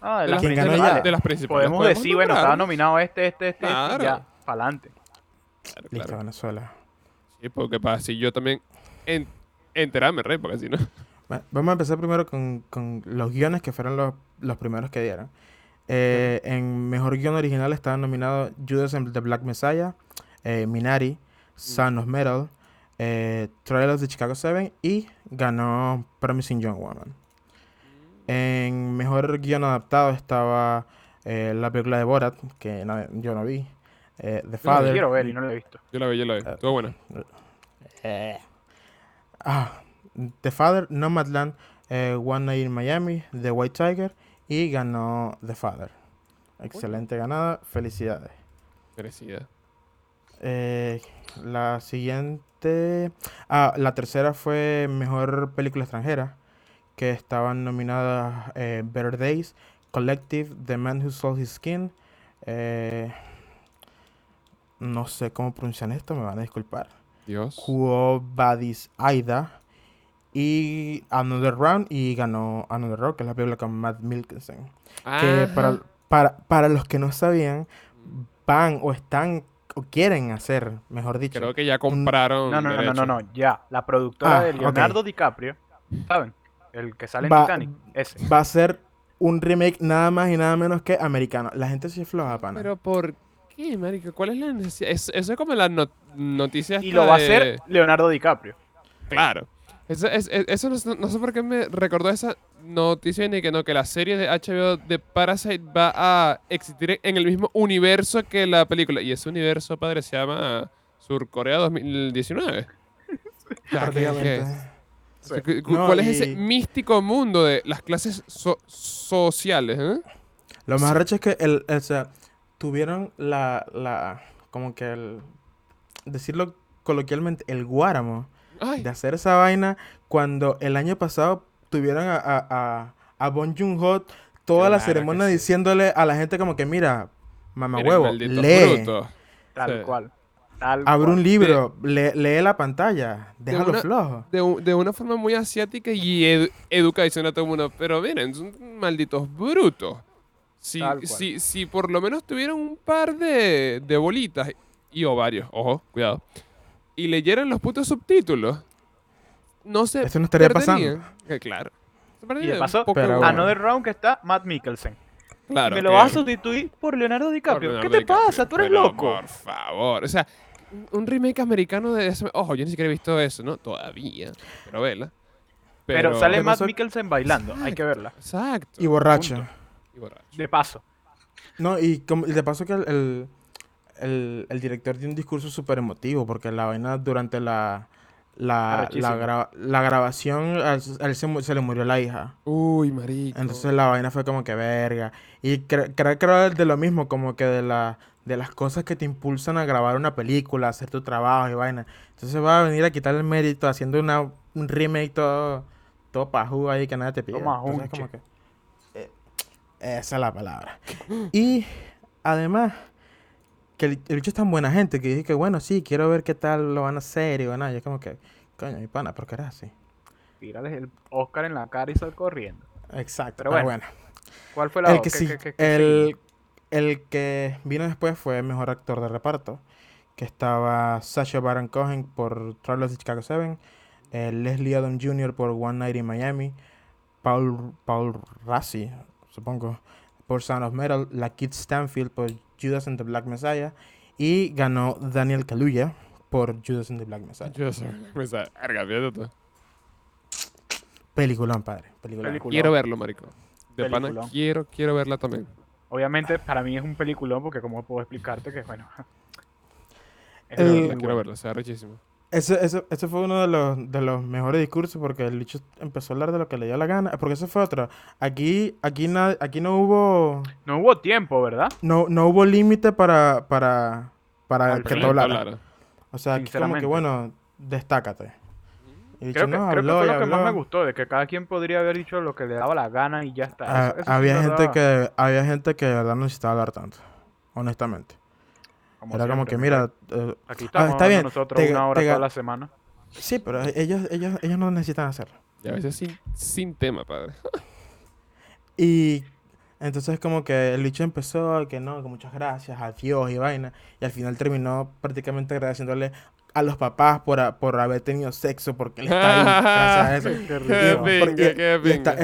Ah, de De las las, ¿Quién ganó principales. ya? de las principales. Podemos decir, bueno, estaba nominado este, este, este, este, Claro. ya, para adelante. Claro, Listo, claro. Venezuela. Sí, porque para así yo también en, enterarme, rey, porque si no. Va- Vamos a empezar primero con, con los guiones que fueron los, los primeros que dieron. Eh, en mejor guion original estaban nominados Judas and the Black Messiah, eh, Minari, Son of Metal, eh, Trial of the Chicago 7 y ganó Promising Young Woman. En mejor guion adaptado estaba eh, la película de Borat, que no- yo no vi, eh, The Father. quiero ver y no lo he visto. Yo la vi, yo la vi. Eh, Estuvo buena. Eh. Ah, The Father, Nomadland, eh, One Night in Miami, The White Tiger y ganó The Father. Excelente ganada, felicidades. Merecida. Eh, la siguiente, ah, la tercera fue mejor película extranjera, que estaban nominadas eh, Better Days, Collective, The Man Who Sold His Skin, eh, no sé cómo pronuncian esto, me van a disculpar. Dios. Quo Vadis Aida y Another Round y ganó Another Round, que es la película con Matt Mikkelsen. Que para, para, para los que no sabían, van o están o quieren hacer, mejor dicho. Creo que ya compraron. No, no, no, no, derecho. no, no, ya. La productora Ah, de. Leonardo DiCaprio, ¿saben? El que sale en Va- Titanic, ese. Va a ser un remake nada más y nada menos que americano. La gente se floja, pana. Pero ¿por qué, marica? ¿Cuál es la necesidad? Es- eso es como la no- noticia Y lo va a hacer Leonardo DiCaprio. Claro. Eso, es- es- eso no, sé- no sé por qué me recordó esa noticia ni que no, que la serie de HBO de Parasite va a existir en el mismo universo que la película. Y ese universo, padre, se llama Surcorea 2019. Ya, que- No, ¿Cuál es ese místico mundo de las clases so- sociales? eh? Lo más recho es que el, o sea, tuvieron la, la, como que el, decirlo coloquialmente, el guáramo Ay, de hacer esa vaina cuando el año pasado tuvieron a, a, a, a Bon Joon-ho toda la Claro ceremonia sí. diciéndole a la gente como que, mira, mamá huevo, lee. Tal Sí. cual. Tal abre cual. un libro, lee, lee la pantalla, déjalo una- flojo. de, de una forma muy asiática y edu- educa diciendo a todo el mundo, pero miren, son malditos brutos. Si, si, si por lo menos tuvieran un par de, de bolitas y ovarios, ojo, cuidado, y leyeran los putos subtítulos, no se Esto no estaría pasando. Que claro. Se Y de paso, Pero. Another Round que está Matt Mikkelsen. Claro, y me lo vas a sustituir por Leonardo por DiCaprio. Leonardo ¿Qué te DiCaprio. pasa? ¿Tú eres Pero, loco? Por favor. O sea, un- remake americano de eso. Ojo, yo ni siquiera he visto eso, ¿no? Todavía. Pero vela. Pero, sale ¿Qué Matt pasó? Mikkelsen bailando. Hay que verla. Exacto. Y borracho. punto. Y borracho. De paso. No, y, como, y de paso que el, el, el- el director tiene un discurso súper emotivo, porque la vaina durante la, la, la, gra- la grabación, a él, se, le murió la hija. Uy, marico. Entonces la vaina fue como que verga. Y cre- creo que era de lo mismo, como que de, la, de las cosas que te impulsan a grabar una película, a hacer tu trabajo y vaina. Entonces va a venir a quitar el mérito haciendo una, un remake todo, todo pajú ahí que nadie te pide. Toma, Entonces, junche. como que, esa es la palabra. y además, que el, el bicho es tan buena gente que dije que bueno, sí, quiero ver qué tal lo van a hacer y bueno, y es como que, coño, mi pana, ¿por qué eres así? Tírales el Oscar en la cara y sal corriendo. Exacto, Pero bueno, bueno. ¿Cuál fue la El que sí, qué- qué- qué el, el que vino después fue mejor actor de reparto, que estaba Sacha Baron Cohen por Travelers de Chicago 7, eh, Leslie Odom Jr. por One Night in Miami, Paul, Paul Rassi, supongo, por Sound of Metal, la Kid Stanfield por Judas and the Black Messiah, y ganó Daniel Kaluuya por Judas and the Black Messiah. O sea, verga, fíjate tú. Peliculón, padre, peliculón. Peliculón. Quiero verlo, marico. De pana, quiero, quiero verla también. Obviamente, para mí es un peliculón porque como puedo explicarte que, bueno... (laughs) es muy Quiero verla, o sea, rechísimo. Ese, ese, ese fue uno de los, de los mejores discursos porque el bicho empezó a hablar de lo que le dio la gana. Porque ese fue otro. Aquí, aquí, na- aquí no hubo No hubo tiempo, ¿verdad? no, no hubo límite para, para, para el que tú hablara. hablara. O sea, aquí como que bueno, destácate. Y el Creo que, no creo que fue lo que más me gustó, de que cada quien podría haber dicho lo que le daba la gana y ya está. Ah, Eso- eso había en gente que había gente que de verdad no necesitaba hablar tanto. Honestamente. Como Era como que mira, eh, Aquí ah, estamos está hablando bien, nosotros te- una hora te toda la semana. sí, pero ellos, ellos, ellos no necesitan hacerlo. Y a veces sin, sin tema, padre. Y entonces como que el bicho empezó, que no, que muchas gracias, adiós y vaina. Y al final terminó prácticamente agradeciéndole a los papás por, a- por haber tenido sexo, porque él está ahí, gracias a eso.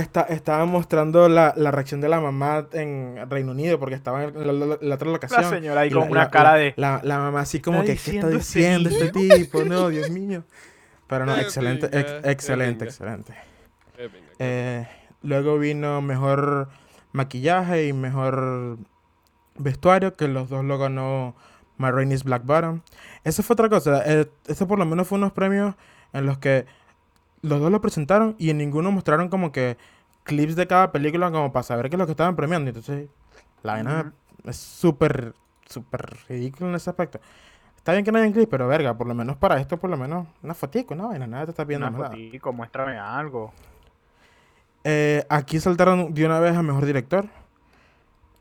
Está- estaba mostrando la, la reacción de la mamá en Reino Unido, porque estaba en la, la- la otra locación. La señora ahí con una cara de... La, la mamá así como que, ¿qué está diciendo ese este tipo? No, Dios mío. Pero no, excelente, ex- excelente, excelente. Eh, luego vino mejor maquillaje y mejor vestuario, que los dos lo ganó My Rainey's Black Bottom. Esa fue otra cosa. Este por lo menos fue unos premios en los que los dos lo presentaron y en ninguno mostraron como que clips de cada película como para saber qué es lo que estaban premiando. Entonces, la vaina es súper, súper ridículo en ese aspecto. Está bien que no hayan clips, pero verga, por lo menos para esto, por lo menos una fotico, una vaina, nada te está viendo Una fotico, muéstrame algo. Eh, aquí saltaron de una vez a Mejor Director,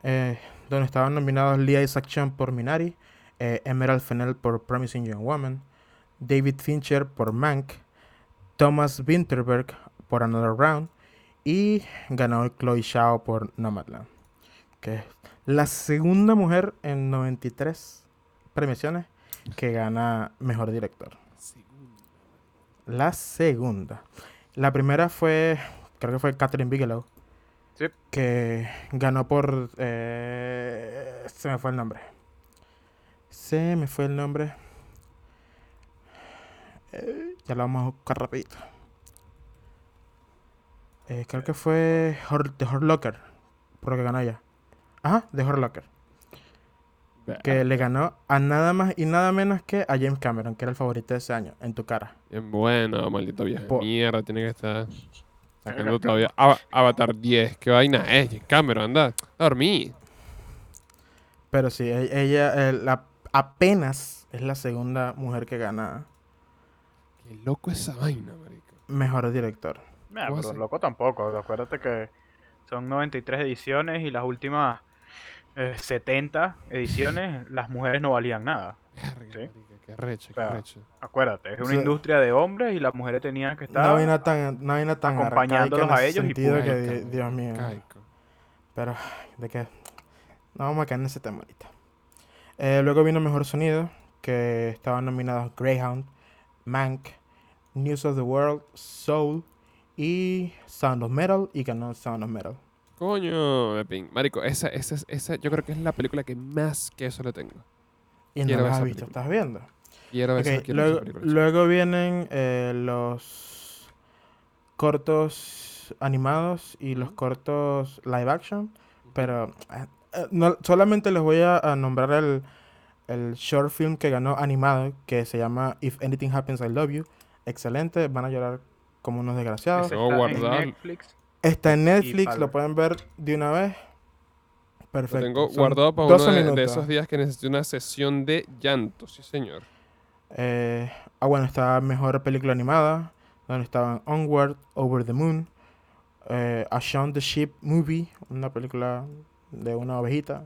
eh, donde estaban nominados Lee Isaac Chung por Minari, eh, Emerald Fennell por Promising Young Woman, David Fincher por Mank, Thomas Winterberg por Another Round y ganó Chloe Zhao por Nomadland, que es la segunda mujer en 93 premiaciones que gana Mejor Director. La segunda. La primera fue, creo que fue Catherine Bigelow. Sí. Que ganó por... eh, se me fue el nombre. Se me fue el nombre. Eh, ya lo vamos a buscar rapidito. Eh, creo que fue The Hurt Locker. Por lo que ganó ella. Ajá, The Hurt Locker. Que le ganó a nada más y nada menos que a James Cameron, que era el favorito de ese año, en tu cara. Bueno, maldito viejo. Mierda, tiene que estar sacando todavía. Ava- Avatar 10, qué vaina es. Cameron, anda. A dormir. Pero sí, e- ella eh, la- apenas es la segunda mujer que gana Qué loco esa vaina, marico. mejor director. Mira, ¿Cómo pero así? loco tampoco. Acuérdate que son 93 ediciones y las últimas eh, 70 ediciones (laughs) las mujeres no valían nada. Sí. Qué recho, qué O sea, recho. Acuérdate, es una industria de hombres y las mujeres tenían que estar... Una vaina tan, una vaina tan acompañándolos a ellos y que, di- Dios mío. Caico. Pero, ¿de qué? No vamos a caer en ese tema ahorita. Eh, luego vino Mejor Sonido, que estaban nominados Greyhound, Mank, News of the World, Soul y Sound of Metal y ganó Sound of Metal. Coño, de ping. Marico, esa, esa, esa, yo creo que es la película que más queso le tengo. Y no las has visto, película. ¿estás viendo? Quiero ver Ok, esa, quiero ver esa luego, película. luego vienen eh, los cortos animados y los cortos live action, pero eh, no- solamente les voy a, a nombrar el, el short film que ganó animado, que se llama If Anything Happens, I Love You. Excelente, van a llorar como unos desgraciados. Tengo está en guardado. Netflix. Está en Netflix, lo pueden ver de una vez. Lo Perfecto. tengo son guardado para uno 12 de, esos días que necesito una sesión de llanto, sí señor. Eh, ah, bueno, está mejor película animada, donde estaban Onward, Over the Moon, eh, A Shaun the Sheep Movie, una película de una ovejita,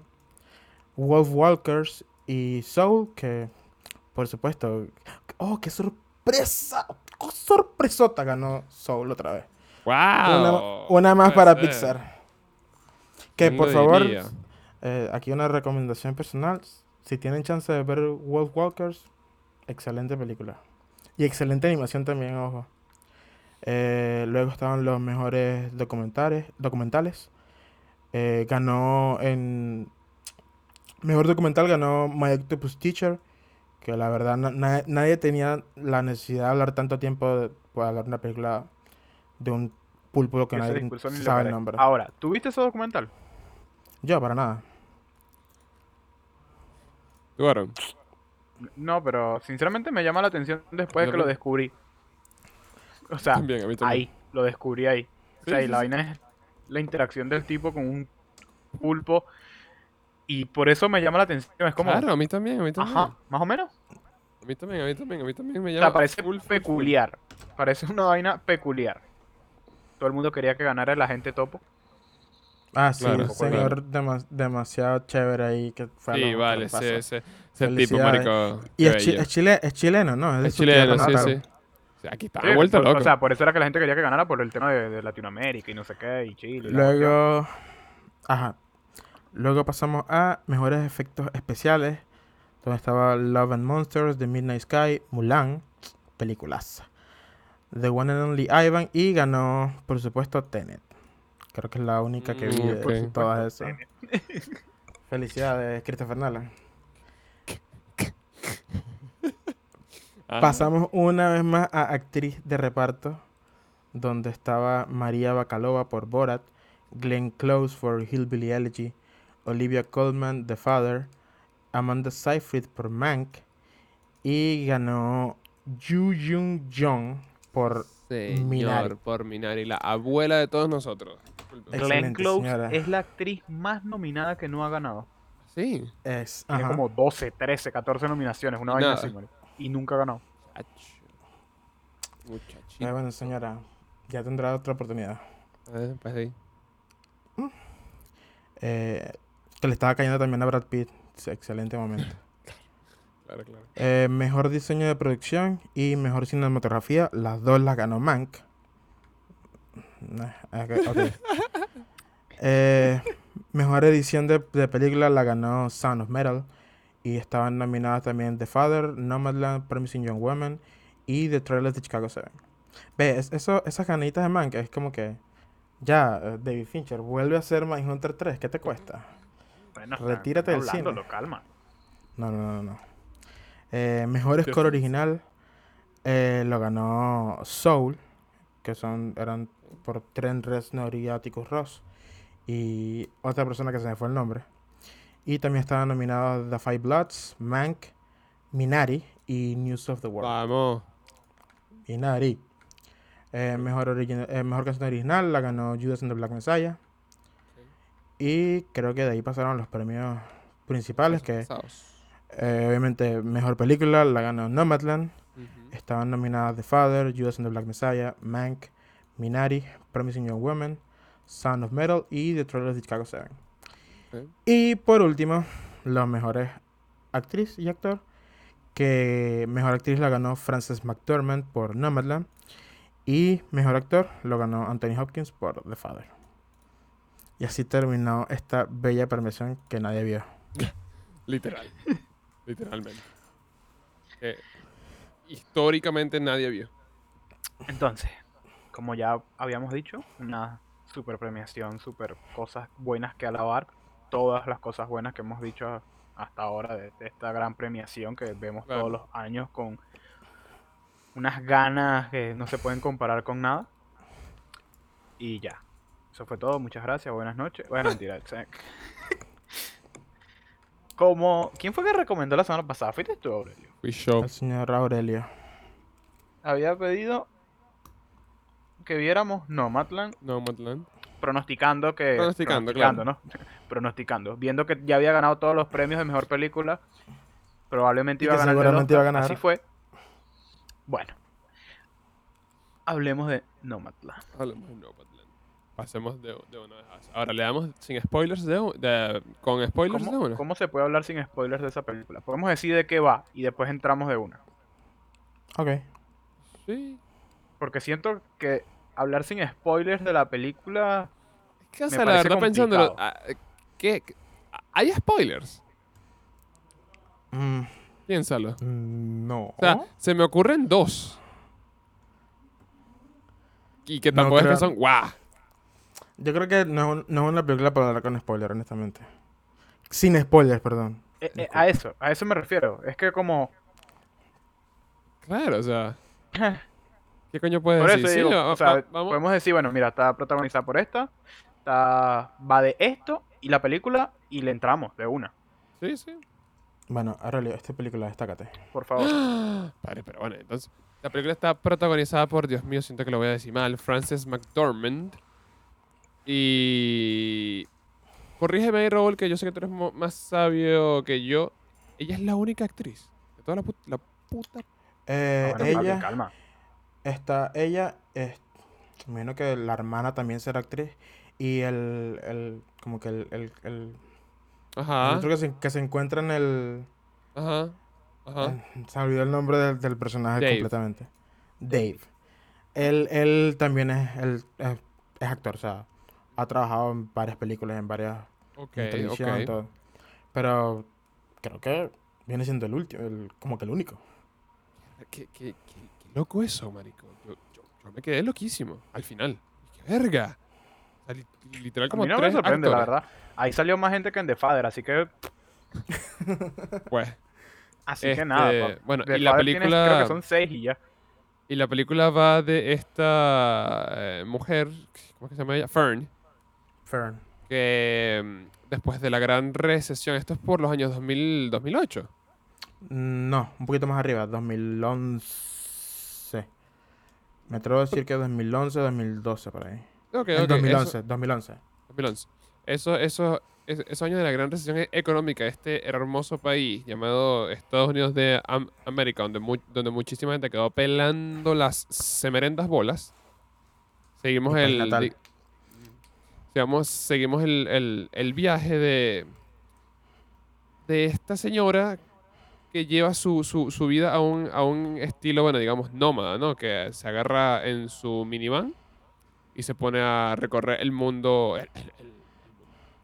Wolf Walkers y Soul, que por supuesto, oh, qué sorpresa, oh, sorpresota ganó Soul otra vez. ¡Wow! Una, una más para ser. Pixar. Que ¿Quién por favor, eh, aquí una recomendación personal. Si tienen chance de ver Wolf Walkers, excelente película. Y excelente animación también, ojo. Eh, luego estaban los mejores documentales. documentales. Eh, ganó en... Mejor documental ganó My Octopus Teacher. Que la verdad na- na- nadie tenía la necesidad de hablar tanto tiempo de, para hablar de una película de un pulpo que nadie sabe el nombre. Ahora, ¿tú viste ese documental? Yo, para nada. ¿Tú, Aaron? No, pero sinceramente me llama la atención después de que lo descubrí. O sea, También, a mí también. ahí, lo descubrí ahí. O sea, Sí, y la sí. vaina es la interacción del tipo con un pulpo. Y por eso me llama la atención. Es como, Claro, a mí también, a mí también. ajá, más o menos. A mí también, a mí también, a mí también me O llama. sea, parece full, peculiar. Parece una vaina peculiar. Todo el mundo quería que ganara el agente topo. Ah, sí, Claro, un señor dema- demasiado chévere ahí que fue Sí, vale, que ese, ese, ese tipo, marico. Y es, chi- bello. es chile- es chileno, ¿no? Es chileno, sí, sí. O sea, aquí está Sí, vuelta por- loco. O sea, por eso era que la gente quería que ganara por el tema de, de Latinoamérica y no sé qué, y Chile. y. Luego, ajá. Luego pasamos a mejores efectos especiales, donde estaba Love and Monsters, The Midnight Sky, Mulan, peliculaza. The One and Only Ivan y ganó, por supuesto, Tenet. Creo que es la única que vi Mm, de. Por supuesto, todas esas. (laughs) Felicidades, Christopher Nolan. Ah, Pasamos una vez más a actriz de reparto, donde estaba María Bacalova por Borat, Glenn Close por Hillbilly Elegy, Olivia Colman, The Father, Amanda Seyfried por Mank y ganó Yu Jung Jong por Señor, Minari. por Minari, la abuela de todos nosotros. Glenn Close señora. es la actriz más nominada que no ha ganado. Sí. es Tiene ajá. como 12, 13, 14 nominaciones, una vaina nada. así. Y nunca ha ganado. Muchacho. Muchachito. Eh, bueno, señora, ya tendrá otra oportunidad. Eh, pues sí. Eh, que le estaba cayendo también a Brad Pitt. Sí, Excelente momento. (laughs) Claro, claro. Eh, mejor diseño de producción y mejor cinematografía, las dos las ganó Mank. Ok. (laughs) Eh, mejor edición de, de película la ganó Sound of Metal. Y estaban nominadas también The Father, Nomadland, Promising Young Woman y The Trailers de Chicago 7. Ve, es- eso, esas ganitas de Mank es como que. Ya, eh, David Fincher, vuelve a hacer Mindhunter 3, ¿qué te cuesta? Bueno, Retírate del cine. calma. No, no, no, no. Eh, mejor score original eh, lo ganó Soul, que son eran por Trent Reznor y Atticus Ross. Y otra persona que se me fue el nombre. Y también estaban nominados The Five Bloods, Mank, Minari y News of the World. Vamos. Minari. Eh, mejor, eh, mejor canción original la ganó Judas and the Black Messiah. Y creo que de ahí pasaron los premios principales, que eh, obviamente mejor película la ganó Nomadland. Ujú. Estaban nominadas The Father, Judas and the Black Messiah, Mank, Minari, Promising Young Woman, Sound of Metal y The Trailers de Chicago 7. Y por último, los mejores actriz y actor. Que mejor actriz la ganó Frances McDormand por Nomadland. Y mejor actor lo ganó Anthony Hopkins por The Father. Y así terminó esta bella premiación que nadie vio. (laughs) Literal. Literalmente. Que históricamente nadie vio. Entonces, como ya habíamos dicho, una super premiación, super cosas buenas que alabar. Todas las cosas buenas que hemos dicho hasta ahora de, de esta gran premiación que vemos Claro. todos los años con unas ganas que no se pueden comparar con nada. Y ya. Eso fue todo. Muchas gracias. Buenas noches. Bueno, (laughs) mentira. Como, ¿Quién fue que recomendó la semana pasada? ¿Fuiste tú, Aurelio? Fui show. El señor Aurelio. Había pedido que viéramos Nomadland Nomadland. Pronosticando que Pronosticando, ¿no? (laughs) pronosticando viendo que ya había ganado todos los premios de mejor película probablemente Y iba a ganar seguramente iba a ganar. así fue bueno hablemos de Nomadland Hablemos de Nomadland. Pasemos de, de una vez. Ahora le damos sin spoilers de, de- con spoilers de ¿Cómo, una. cómo se puede hablar sin spoilers de esa película? Podemos decir de qué va y después entramos de una. Ok. Sí. Porque siento que hablar sin spoilers de la película que, Me sea, la verdad, pensándolo, ¿qué, qué- ¿hay spoilers? Mm, Piénsalo. mm, no. O sea, se me ocurren dos. Y que No tampoco es que creo. son guau. Yo creo que no, es un- no es una película para hablar con spoiler, honestamente. Sin spoilers, perdón. eh, eh, a eso, a eso me refiero. Es que como Claro, o sea. (laughs) ¿Qué coño puedes Por decir? eso Sí, digo, va- o sea, va- podemos decir, bueno, mira, está protagonizada por esta, está, va de esto y la película y le entramos de una, Sí, sí. Bueno, Aurelio, esta película, destácate. por favor. (gasps) Vale, pero bueno, entonces. La película está protagonizada por, Dios mío, siento que lo voy a decir mal, Frances McDormand. Y. Corrígeme ahí, Raúl, que yo sé que tú eres más sabio que yo. Ella es la única actriz. De toda la, put- la puta. Eh, Ah, bueno, ella calma. Está, ella es, me imagino que la hermana también será actriz y el, el como que el, el, el, el Ajá. otro que se, que se encuentra en el, Ajá. Ajá. eh, se olvidó el nombre del, del personaje Dave. completamente. Dave. Él, él también es, él es, es actor, o sea, ha trabajado en varias películas, en varias Ok, en televisión, ok. todo. Pero creo que viene siendo el último, el, como que el único. ¿Qué, qué, qué- qué loco eso, marico. Yo, yo- yo me quedé loquísimo al final. ¡Qué verga! O sea, li- literal A como mí no me tres sorprende, la verdad. Ahí salió más gente que en The Father, así que, (laughs) Pues, así que Este, nada. pa- bueno, The y la Father película- creo que son seis y ya. y la película va de esta eh, mujer, ¿cómo es que se llama ella? Fern, Fern. que mm, después de la gran recesión, esto es por los años 2000, 2008. No, un poquito más arriba, 2011. Me atrevo a decir que 2011, 2012 por ahí. Ok, En ok, 2011, eso- 2011. 2011. Eso, eso, es- esos años de la gran recesión e- económica, este hermoso país llamado Estados Unidos de Am- América, donde, mu- donde muchísima gente quedó pelando las semerendas bolas. Seguimos el, digamos, seguimos el, el- el viaje de, de esta señora que lleva su, su, su vida a un, a un estilo, bueno, digamos, nómada, ¿no? Que se agarra en su minivan y se pone a recorrer el mundo, el- el- el-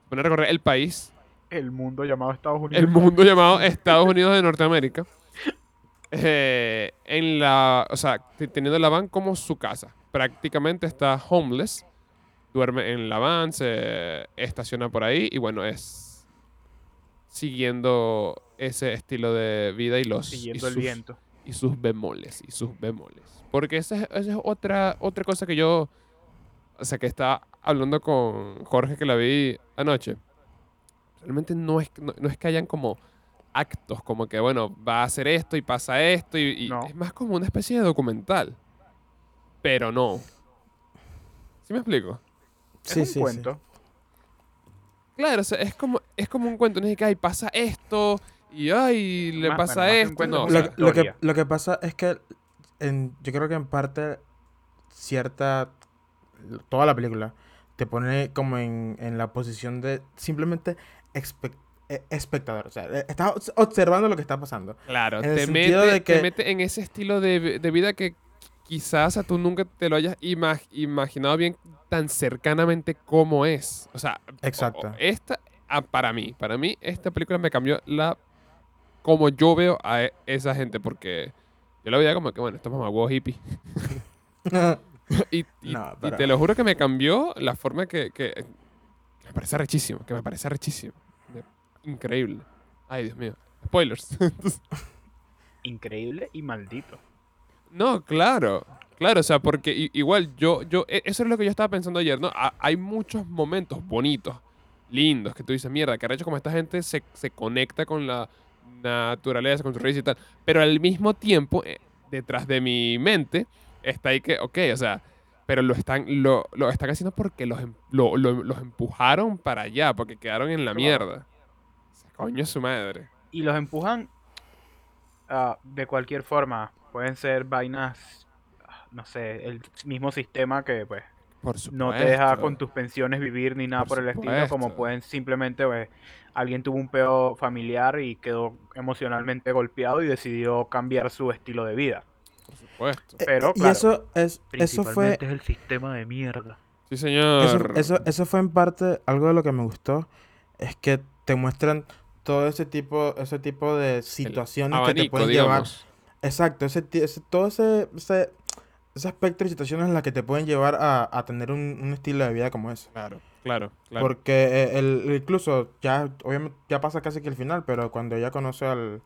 se pone a recorrer el país, El mundo llamado Estados Unidos. el mundo llamado (laughs) Estados Unidos de Norteamérica, eh, en la, o sea, te- teniendo la van como su casa. Prácticamente está homeless, duerme en la van, se estaciona por ahí y bueno, es siguiendo ese estilo de vida y los y Siguiendo el sus- viento. y sus bemoles y sus bemoles. Porque esa es, esa es otra, otra cosa que yo, o sea, que estaba hablando con Jorge que la vi anoche. Realmente no es, no, no es que hayan como actos, como que, bueno, va a hacer esto y pasa esto, y, y No. es más como una especie de documental. Pero no. ¿Sí me explico? Sí, es un sí, cuento. Claro, o sea, es como, es como un cuento, no es que, ay, pasa esto, y ay, le Más- pasa bueno, esto. No, Lo, que, lo que pasa es que en- yo creo que en parte cierta toda la película te pone como en, en la posición de simplemente eh, espectador. O sea, eh, estás obs- observando lo que está pasando. Claro, En el te sentido mete, de te que- mete en ese estilo de, de vida que quizás a tú nunca te lo hayas ima- imaginado bien tan cercanamente como es. O sea, Exacto. o- esta, ah, para mí, para mí, esta película me cambió la como yo veo a e- esa gente, porque yo la veía como que, bueno, estos mamagüevos hippie. (laughs) y, y- No, y te lo juro que me cambió la forma que, que, que me parece rechísimo, que me parece rechísimo. Increíble. Ay, Dios mío. Spoilers. (laughs) Increíble y maldito. no, claro. Claro, o sea, porque igual yo, yo, e- eso es lo que yo estaba pensando ayer, ¿no? Ha- hay muchos momentos bonitos, lindos, que tú dices, mierda, que hecho como esta gente se, se conecta con la naturaleza, con su raíz y tal. Pero al mismo tiempo, eh, detrás de mi mente, está ahí que, ok, o sea, pero lo están, lo, lo están haciendo porque los, em- lo- lo- los empujaron para allá, porque quedaron en la mierda. Coño su madre. Y los empujan ah, de cualquier forma. Pueden ser vainas, ah, no sé, el mismo sistema que pues Por supuesto. no te deja con tus pensiones vivir ni nada por, Por el estilo, como pueden simplemente, pues, alguien tuvo un peo familiar y quedó emocionalmente golpeado y decidió cambiar su estilo de vida. Por supuesto. Eh, Pero, eh, y claro, eso es eso fue es el sistema de mierda. Sí, señor. eso, eso fue en parte algo de lo que me gustó es que te muestran todo ese tipo ese tipo de situaciones que te pueden llevar exacto ese, ti- ese- todo ese, ese ese aspecto de situaciones en las que te pueden llevar a, a tener un, un estilo de vida como ese Claro, claro, claro. Porque eh, el, incluso ya, obviamente, ya pasa casi que el final, pero cuando ella conoce al,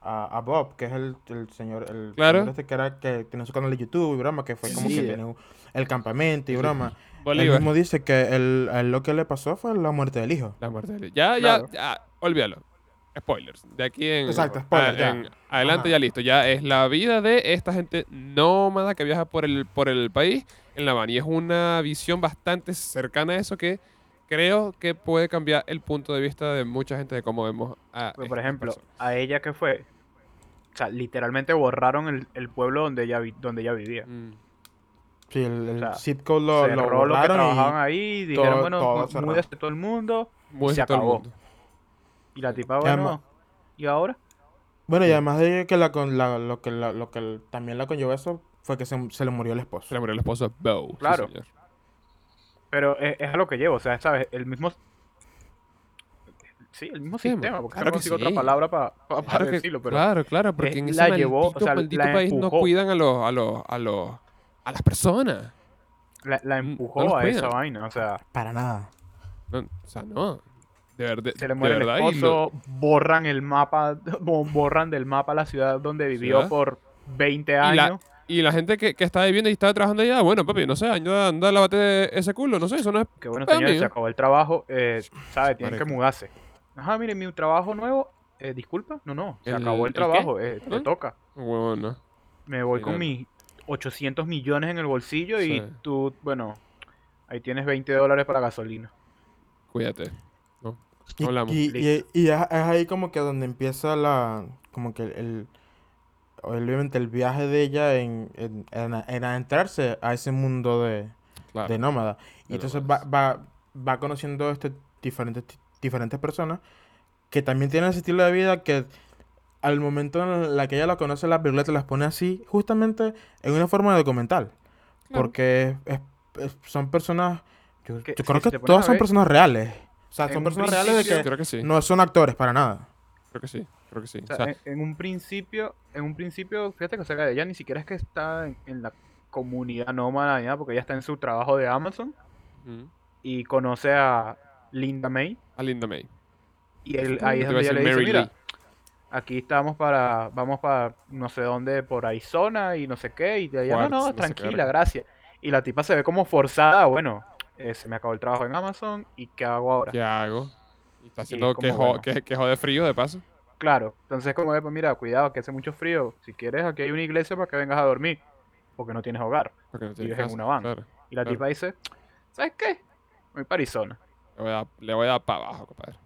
a, a Bob, que es el, el señor, el Claro. señor este que era que tiene su canal de YouTube y broma, que fue como Sí. que tiene un- el campamento y broma. Él Bolívar. mismo dice que el, él lo que le pasó fue la muerte del hijo. La muerte de Ya, Claro. ya, ya, olvídalo. Spoilers. De aquí en, Exacto, spoiler, a- ya. en adelante Ajá. ya listo. Ya es la vida de esta gente nómada que viaja por el, por el país en la van. Y es una visión bastante cercana a eso que creo que puede cambiar el punto de vista de mucha gente de cómo vemos a Pues, por ejemplo, a ella que fue, o sea, literalmente borraron el, el pueblo donde ella, vi- donde ella vivía. Mm, Sí, el, el O sea, zip code lo, lo Cerró lo que borraron trabajaban y- ahí, dijeron, todo- bueno, todo múdese todo el mundo, muy se todo el acabó. mundo. y la tipa, Y bueno, además- ¿y ahora? Bueno, y además de que, la, con- la- lo, que la- lo que el- también la conllevó eso fue que se, se le murió el esposo. Se le murió el esposo Bo. sí, Claro. señor. Pero es, es a lo que llevo, o sea, ¿sabes? El mismo... Sí, el mismo Sí, sistema, porque claro no consigo otra sí. palabra para Claro, que- decirlo, pero... claro, claro, porque en ese la maldito, llevó, o sea, maldito la país no empujó. cuidan a los, a los, a los, a las personas. La, la Mm, no empujó los a esa cuidan. vaina, o sea, Para nada. No, o sea, no. De, verde- se le de muere el verdad. y lo- esposo, borran el mapa, bo- (laughs) borran del mapa la ciudad donde vivió ¿Ciudad? por 20 la- años. Y la gente que, que está viviendo y está trabajando allá, bueno, papi, no sé, anda, anda, lávate ese culo, no sé, eso no es... Que bueno, Ah, señores, amigo. se acabó el trabajo, eh, ¿sabe? Tienen que Marico. mudarse. Ajá, mire, mi trabajo nuevo, eh, disculpa, no, no, se ¿El- acabó el el qué? trabajo, eh, te ¿Ah? toca. Huevo, no. Me voy Sí, con no. mis 800 millones en el bolsillo y tú, bueno, ahí tienes 20 dólares para gasolina. Cuídate. No, Y, hablamos. y, y- y es, es ahí como que donde empieza la, como que el, obviamente el viaje de ella en, en, en- en adentrarse a ese mundo de, Claro. de nómada. Y de entonces va, va, va conociendo este diferentes, diferentes personas que también tienen ese estilo de vida que al momento en la que ella la conoce, la película te las pone así, justamente en una forma de documental. Claro. Porque es- es- son personas, yo, Que yo si creo que todas a son ver, personas reales. O sea, son personas reales de que Creo que sí, no son actores para nada. creo que sí, creo que sí. O O sea, sea, en, en un principio, en un principio, fíjate que o sea, ella ni siquiera es que está en, en la comunidad nómada ni nada, porque ella está en su trabajo de Amazon y conoce a Linda May. a Linda May. Y él, ahí es donde ella le dice, Mary mira, Lee. aquí estamos para, vamos para no sé dónde, por Arizona y no sé qué, y ella, no, Quartz, no, no tranquila, gracias. Y la tipa se ve como forzada, bueno, eh, se me acabó el trabajo en Amazon, ¿y qué hago ahora? ¿Qué hago? Y está haciendo como, quejo, bueno. que, quejo de frío, de paso. Claro, entonces como de, pues mira, cuidado, que hace mucho frío, si quieres aquí hay una iglesia para que vengas a dormir, porque no tienes hogar. Porque no Vives tienes en casa, una van. claro. Y la Claro. tipa dice, ¿sabes qué? Voy para Arizona. Le voy a dar, le voy a dar para abajo, compadre.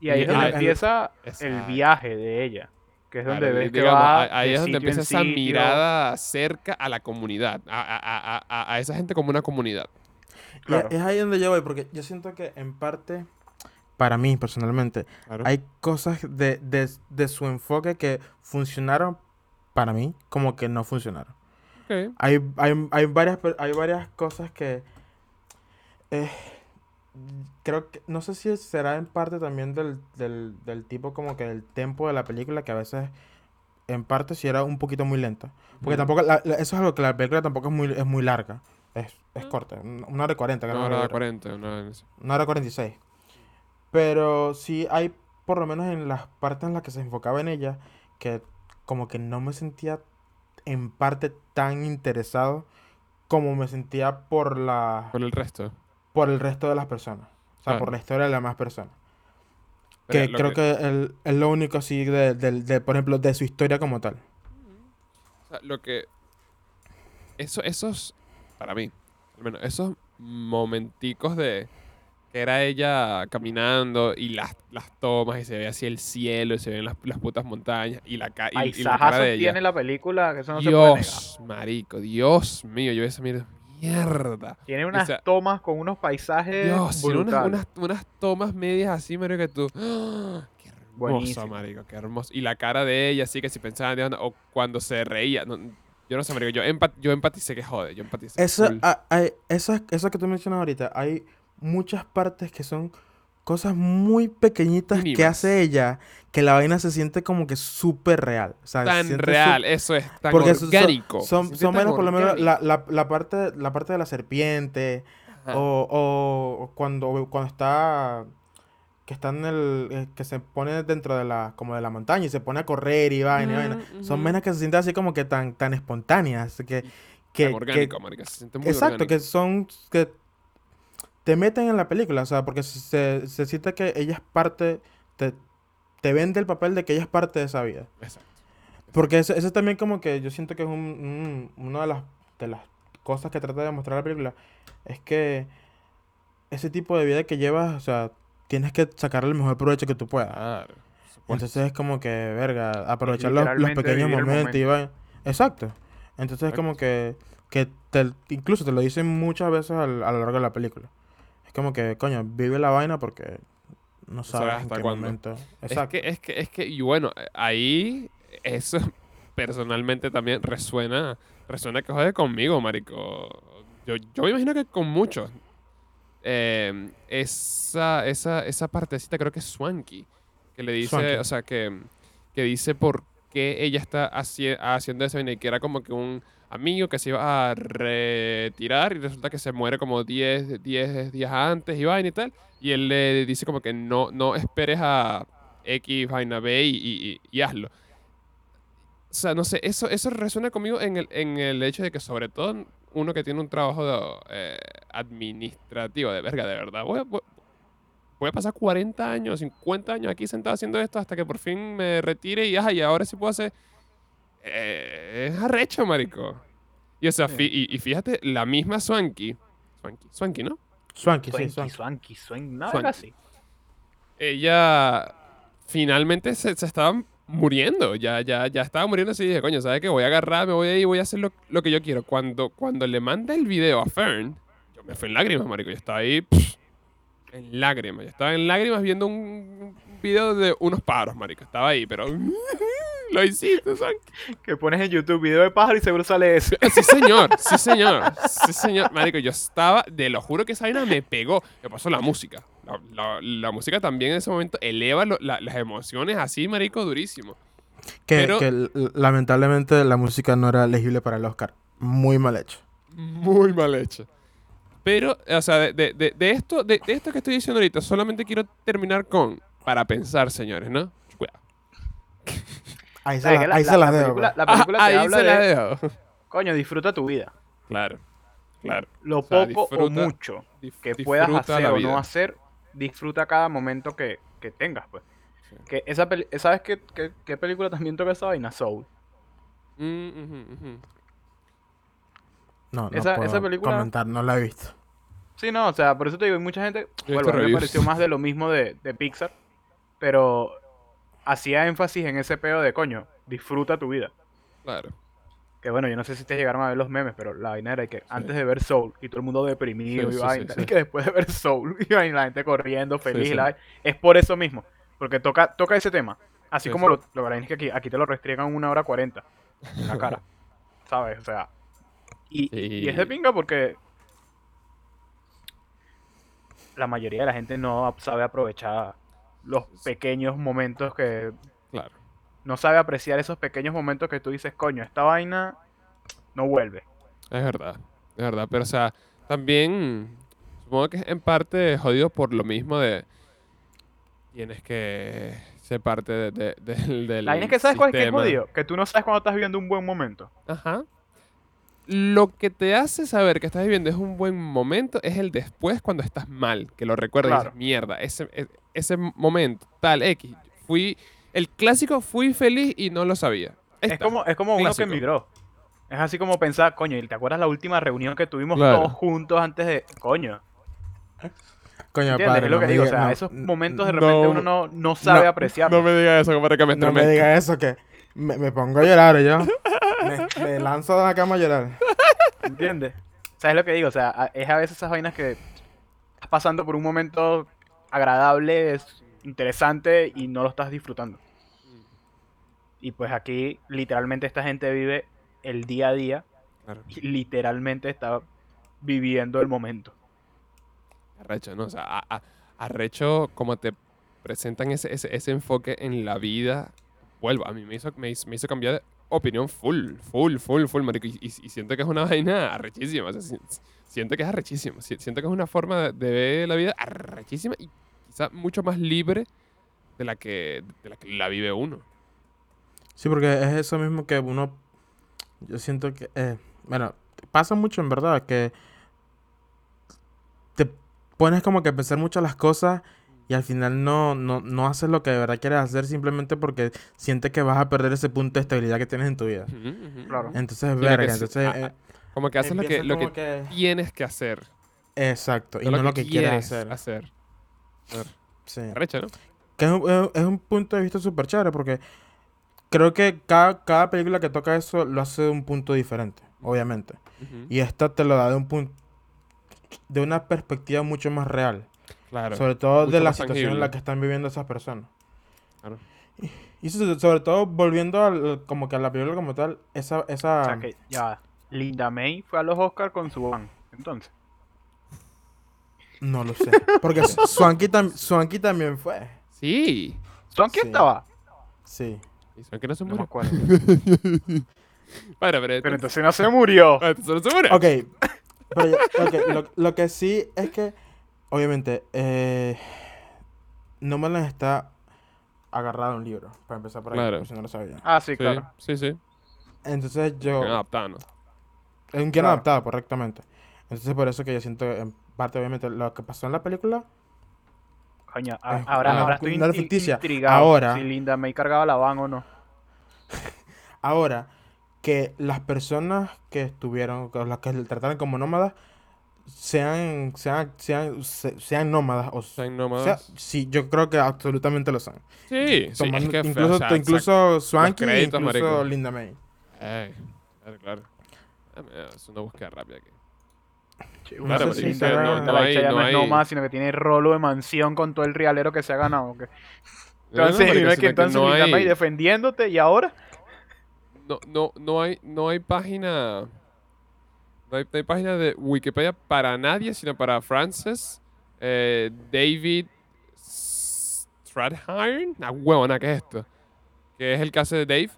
Y ahí Y es donde empieza el viaje de ella, que es donde Claro, ves que va ahí- es donde en empieza esa sitio. mirada cerca a la comunidad, a, a- a- a- a esa gente como una comunidad. Claro. es ahí donde yo voy, porque yo siento que en parte, para mí personalmente, Claro. hay cosas de, de, de su enfoque que funcionaron para mí como que no funcionaron. Hay, hay, hay, varias, hay varias cosas que eh, creo que, no sé si será en parte también del, del, del tipo como que del tempo de la película que a veces en parte sí era un poquito muy lenta. Porque tampoco, la- la- eso es algo que la película tampoco es muy, es muy larga. Es, es corta, un- una hora y cuarenta, Una hora dura. 40, una- Una hora cuarenta y seis. Pero sí hay, por lo menos en las partes en las que se enfocaba en ella, que como que no me sentía en parte tan interesado como me sentía por la Con el resto. por el resto de las personas. O sea, Claro. por la historia de las demás personas. Pero Que creo que, el- es lo único así de, del- de, por ejemplo, de su historia como tal. O sea, lo que. Eso, esos. Para mí. Al menos, esos momenticos de. Que era ella caminando y las, las tomas y se ve así el cielo y se ven las, las putas montañas y la, ca- y, y la cara Paisajazos de ella. tiene la película, que eso no se puede negar. Dios, marico, Dios mío, yo esa mierda. Mierda. Tiene unas sea, tomas con unos paisajes Dios, tiene unas, unas, unas tomas medias así, marico, que tú. ¡ah! Qué hermoso, Buenísimo. marico, qué hermoso. Y la cara de ella, así que si pensaba, Dios, o cuando se reía. no, yo no sé, marico, yo, empat- yo empaticé que jode, yo empaticé. Eso, ah, hay- eso, eso que tú mencionas ahorita, hay muchas partes que son cosas muy pequeñitas que hace ella que la vaina se siente como que súper real. O sea, se tan real, su- eso es tan porque son- orgánico. Son, menos, por lo menos, la, la, la parte, la parte de la serpiente, o, o- cuando, cuando está que está en el eh, que se pone dentro de la como de la montaña y se pone a correr y vaina, y vaina. Son venas que se sienten así como que tan tan espontáneas que Tan que, que- orgánico, marico, se siente muy exacto, que son que te meten en la película, o sea, porque se, se siente que ella es parte te, te vende el papel de que ella es parte de esa vida. Exacto. Porque eso, eso también como que yo siento que es un, un- una de las, de las cosas que trata de mostrar la película. Es que ese tipo de vida que llevas, o sea, tienes que sacarle el mejor provecho que tú puedas. Claro. Entonces es como que, verga, aprovechar los, los pequeños momentos y va. Exacto. Entonces es como que, que te, incluso te lo dicen muchas veces al- a lo largo de la película. Es como que, coño, vive la vaina porque no sabes sabes en hasta qué cuándo. momento. Es que, es que, es que, y bueno, eh, ahí eso (laughs) personalmente también resuena, resuena que jode conmigo, marico. Yo, yo me imagino que con muchos. Eh, esa, esa, esa partecita creo que es Swanky, que le dice, Swanky. o sea, que, que dice por qué ella está haci- haciendo eso y que era como que un amigo que se iba a retirar y resulta que se muere como 10, 10 días antes y vaina y tal. Y él le dice como que no, no esperes a X, vaina B y, hazlo. O sea, no sé, eso, eso resuena conmigo en el, en el hecho de que sobre todo uno que tiene un trabajo eh, administrativo, de verga, de verdad. Voy voy- voy a pasar 40 años, 50 años aquí sentado haciendo esto hasta que por fin me retire y, ajá, y ahora sí puedo hacer... Eh, es arrecho, marico. Y, o sea, Sí. y, y fíjate, la misma Swanky, Swanky, Swanky, ¿no? Swanky, sí, Swanky, Swanky. swanky, swanky, Swanky. así. ella finalmente se, se estaba muriendo. Ya, ya, ya estaba muriendo así. Dije, coño, ¿sabes qué? Voy a agarrar, me voy a ir, voy a hacer lo, lo que yo quiero. Cuando, cuando le manda el video a Fern, yo me fui en lágrimas, marico. Yo estaba ahí pff, en lágrimas. Yo estaba en lágrimas viendo un video de unos pájaros, marico. Estaba ahí, pero... (laughs) lo hiciste, Swanky. Que pones en YouTube video de pájaro y seguro sale ese. (laughs) Sí, señor, sí, señor. Sí, señor. Marico, yo estaba, de lo juro que esa vaina me pegó. Me pasó la música. La, la- la música también en ese momento eleva lo- la- las emociones así, marico, durísimo. Que, Pero- que lamentablemente la música no era elegible para el Oscar. Muy mal hecho. Muy mal hecho. Pero, o sea, de, de- de- de esto, de, de esto que estoy diciendo ahorita, solamente quiero terminar con, para pensar, señores, ¿no? Cuidado. Ahí se, ¿Sabes la-? La- ahí la- se las la dejo. película- pues. La película Ah, te ahí habla se la de, dejo. coño, disfruta tu vida. Claro, claro. Lo O sea, poco o mucho que puedas hacer o no hacer, disfruta cada momento que, que tengas, pues. Sí. Que esa peli- ¿Sabes qué, qué, qué película también toca esa vaina? Soul. Mm, ujú, ujú. No, no esa- puedo esa película- comentar, no la he visto. Sí, no, o sea, por eso te digo, hay mucha gente, mí me pareció más de lo mismo de, de Pixar, pero hacía énfasis en ese pedo de, coño, disfruta tu vida. Claro. Que bueno, yo no sé si te llegaron a ver los memes, pero la vaina era que antes de ver Soul y todo el mundo deprimido Sí, y vaina, sí, sí. y que después de ver Soul (laughs) y vaina, la gente corriendo feliz, la es por eso mismo, porque toca, toca ese tema. Así Sí, como sí. lo, lo que aquí, aquí te lo restriegan una hora cuarenta en la cara, ¿sabes? O sea, y, y es de pinga porque la mayoría de la gente no sabe aprovechar los pequeños momentos que Claro. no sabe apreciar esos pequeños momentos que tú dices, coño, esta vaina no vuelve. Es verdad, es verdad. Pero, o sea, también supongo que es en parte jodido por lo mismo de. Tienes que ser parte de- de- del, del. La vaina es que sabes cuál es que es jodido, que tú no sabes cuando estás viviendo un buen momento. Ajá. Lo que te hace saber que estás viviendo es un buen momento es el después cuando estás mal, que lo recuerdas y Claro. dices, mierda, ese, e- ese momento, tal, X. Fui, el clásico, fui feliz y no lo sabía. Es como, es como uno que emigró. Es así como pensar, coño, ¿y ¿te acuerdas la última reunión que tuvimos Claro. todos juntos antes de. Coño, Coño, ¿entiendes? padre, es lo no que digo. O sea, no- esos momentos de no, repente uno no, no sabe no, apreciar. No me digas eso, para que me No me estremezca. diga eso, que me, me pongo a llorar yo. (laughs) Me, me lanzo de la cama a llorar. ¿Entiendes? ¿Sabes lo que digo? O sea, es a veces esas vainas que estás pasando por un momento agradable, es interesante y no lo estás disfrutando. Y pues aquí literalmente esta gente vive el día a día Claro. y literalmente está viviendo el momento. Arrecho, ¿no? O sea, a- a- arrecho como te presentan ese, ese, ese enfoque en la vida. Vuelvo, a mí me hizo, me hizo, me hizo cambiar de opinión full, full, full, full, marico. Y, y- siento que es una (laughs) vaina arrechísima. O siento que es arrechísimo. si- Siento que es una forma de, de ver la vida arrechísima y quizá mucho más libre de la que, de la, que la vive uno. Sí, porque es eso mismo que uno. Yo siento que. eh, bueno, pasa mucho en verdad que. Te pones como que a pensar mucho las cosas y al final no, no, no haces lo que de verdad quieres hacer simplemente porque sientes que vas a perder ese punto de estabilidad que tienes en tu vida. Ujú. Claro. Entonces, que verga, entonces. ah, eh, Como que haces lo que, lo que que- tienes que hacer. Exacto, y no, lo que quieres hacer. hacer. Sí. ¿no? Que es un, es- un punto de vista súper chévere porque creo que cada, cada película que toca eso lo hace de un punto diferente, obviamente. Y esta te lo da de un punto de una perspectiva mucho más real. Claro. sobre todo mucho de la situación en tangible. la que están viviendo esas personas. Claro. Y, y so- sobre todo volviendo al, como que a la película como tal, esa... esa O sea que ya. Linda May fue a los Oscars con su van. Entonces, No lo sé. Porque (laughs) Swanky, tam- Swanky también fue. Sí. ¿Swanky Sí. estaba? Sí. Y que no se No me murió. acuerdo. (laughs) Bueno, pero, Pero entonces no se murió. Ah, entonces no se murió. Ok. Pero ya- ok, lo, lo que sí es que, obviamente, eh, Nomadland está agarrado a un libro, para empezar por ahí, Claro. por si no lo sabía. Ah, sí, Sí, claro. sí, sí. Entonces yo... Bien adaptado, ¿no? Es un guion Claro. adaptado, correctamente. Entonces por eso que yo siento, en parte, obviamente, lo que pasó en la película, Coño, a- Es ahora, una- ahora estoy in- intrigado Ahora- si Linda May cargaba la van o no. (laughs) ahora que las personas que estuvieron, que las que le trataron como nómadas, sean, sean, sean, se- sean nómadas o Sean sea, nómadas. sí, yo creo que absolutamente lo son. Sí, sí. Tomando- es que, incluso o sea, incluso Swanky, créditos, incluso marico. Linda May. Ey, claro, claro. Es una búsqueda rápida aquí. No Claro, si sí, no- Linda no la hay- no no es hay- nómada, sino que tiene rolo de mansión con todo el realero que se ha ganado. ¿ok? No, no, Entonces, marico, que entonces no Linda hay- May defendiéndote y ahora. no, no, no hay, no hay página. No hay, no hay página de Wikipedia para nadie, sino para Francis eh, David Strathairn. Una huevona, ¿qué es esto? Que es el caso de Dave.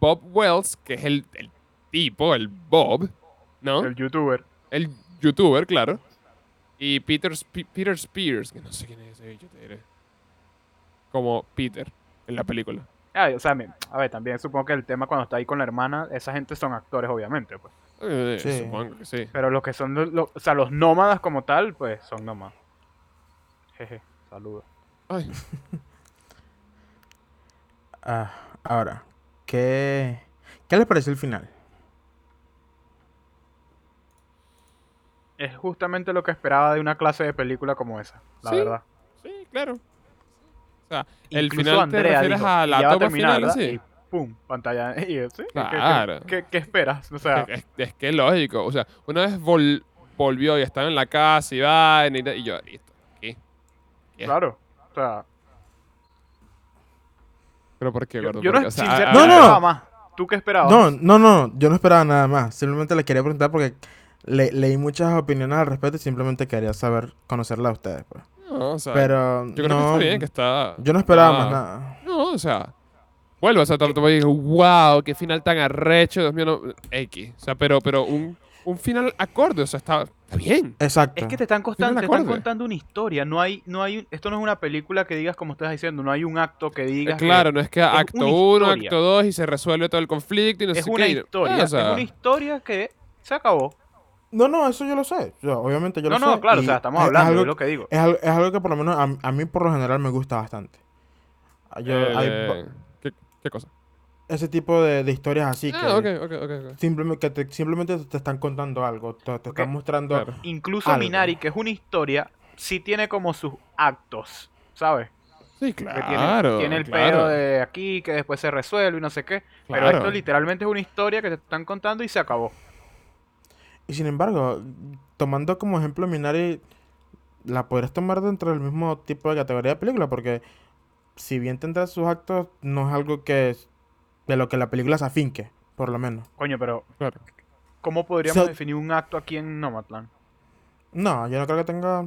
Bob Wells, que es el, el tipo, el Bob, ¿no? El youtuber. El youtuber, claro. Y Peter, Peter Spears, que no sé quién es ese bicho, te diré. Como Peter en la película. Ah, o sea, a ver, también supongo que el tema cuando está ahí con la hermana, esa gente son actores, obviamente, pues. Eh, Sí. Supongo que sí. Pero los que son, lo- lo- o sea, los nómadas como tal, pues son nómadas. Jeje, saludos. Ay, (laughs) Ah, ahora, ¿qué, ¿qué les pareció el final? Es justamente lo que esperaba de una clase de película como esa, la Sí. verdad. sí, claro. O sea, el Incluso final te Andrea refieres dijo, a "Y la toma terminar, final, ¿verdad?". sí. Pum, pantalla. (laughs) Y yo, ¿sí? ¿Qué- qué- qué- Claro. ¿Qué, qué esperas? O sea, (laughs) Es, es que es lógico. O sea, una vez vol- volvió y estaba en la casa y va y, y yo, listo. ¿Qué? ¿Qué? claro. O sea, ¿Pero por qué, yo, gordo? yo no, Porque, o sea, No, a- no. esperaba más. ¿Tú qué esperabas? No, no, no, yo no esperaba nada más. Simplemente le quería preguntar porque le- leí muchas opiniones al respecto y simplemente quería saber, conocerla a ustedes. Pues. no, o sea, Pero yo creo que no, está bien, que está... yo no esperaba más nada. No, o sea, vuelvo, o sea, tampoco digo, wow, qué final tan arrecho, Dios mío, no, X. O sea, pero, pero un, un final acorde, o sea, está, está bien. Exacto. Es que te están, costan- Final te están contando una historia. No hay, no hay, esto no es una película que digas como estás diciendo. No hay un acto que digas. que- Claro, no es que acto una 1, historia. acto 2 y se resuelve todo el conflicto y no es sé una qué. y- historia. Ah, o sea, es una historia que se acabó. No, no, eso yo lo sé. Yo, obviamente yo No, lo sé. no, claro, o y sea, estamos es- es hablando, algo- es lo que digo. Es algo, es algo que por lo menos a, a mí por lo general me gusta bastante. Yo, eh, ba- ¿qué, cosa? ese tipo de, de historias así que ah, ok, ok, ok. ok. simplemente, que te, simplemente te están contando algo, te, te están mostrando... claro. Incluso algo. Minari, que es una historia, sí tiene como sus actos, ¿sabes? Sí, Que claro. tiene, tiene el claro. pedo de aquí, que después se resuelve y no sé qué. Pero Claro. esto literalmente es una historia que te están contando y se acabó. Y sin embargo, tomando como ejemplo Minari, la podrías tomar dentro del mismo tipo de categoría de película, porque si bien tendrá sus actos, no es algo que de lo que la película se afinque, por lo menos. Coño, pero Claro. ¿cómo podríamos So- definir un acto aquí en Nomadland? No, yo no creo que tenga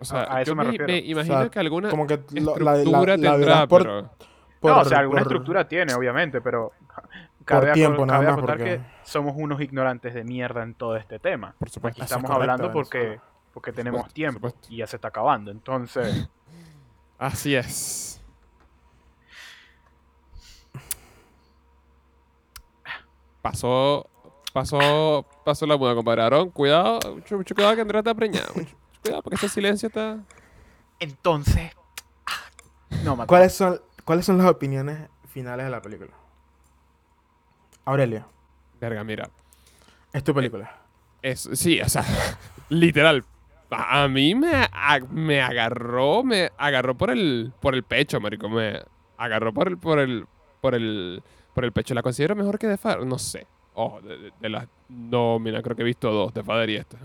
O sea, a eso yo me me, refiero. me imagino sea, que alguna como que lo- la, estructura la- la tendrá, por, pero... no, o por- sea, alguna por- estructura tiene, obviamente, pero cabe, tiempo, nada más, porque- que somos unos ignorantes de mierda en todo este tema. Por supuesto. Y Eso es estamos correcto, hablando porque, porque tenemos supuesto, por tiempo supuesto. y ya se está acabando. Entonces, (laughs) Así es. Pasó, pasó, pasó la muda, compadre. Aarón, cuidado, mucho, mucho cuidado que Andrea está preñada. Mucho, mucho cuidado porque ese silencio está... entonces, no, Matt, ¿Cuáles son, ¿Cuáles son las opiniones finales de la película? Aurelio, Verga, mira. es tu película. Es, sí, o sea, (laughs) literal. A, a mí me, a- me agarró, me agarró por el, por el pecho, marico. Me agarró por el, por el, por el, por el pecho. ¿La considero mejor que The Father? No sé. Oh, de, de- de las... No, mira, creo que he visto dos, The Father y (laughs) esta.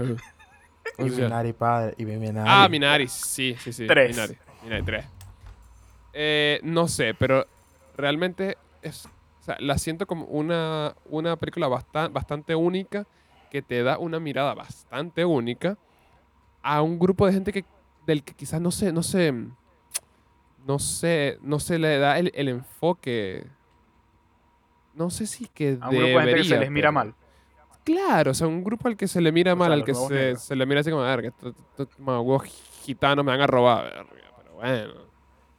O Y sea, Minari, padre, y Minari. ah, Minari, sí, sí, sí. Tres. Minari, Minari, tres. Eh, no sé, pero realmente es, o sea, la siento como una, una película bastan- bastante única que te da una mirada bastante única a un grupo de gente que del que quizás no se no se no sé no se le da el, el enfoque no sé si que a un grupo de gente que se les mira mal. Claro, o sea, un grupo al que se le mira O mal, sea, al que se, se le mira así como, verga, estos estos mamagüevos gitanos me van a robar, verga, pero bueno,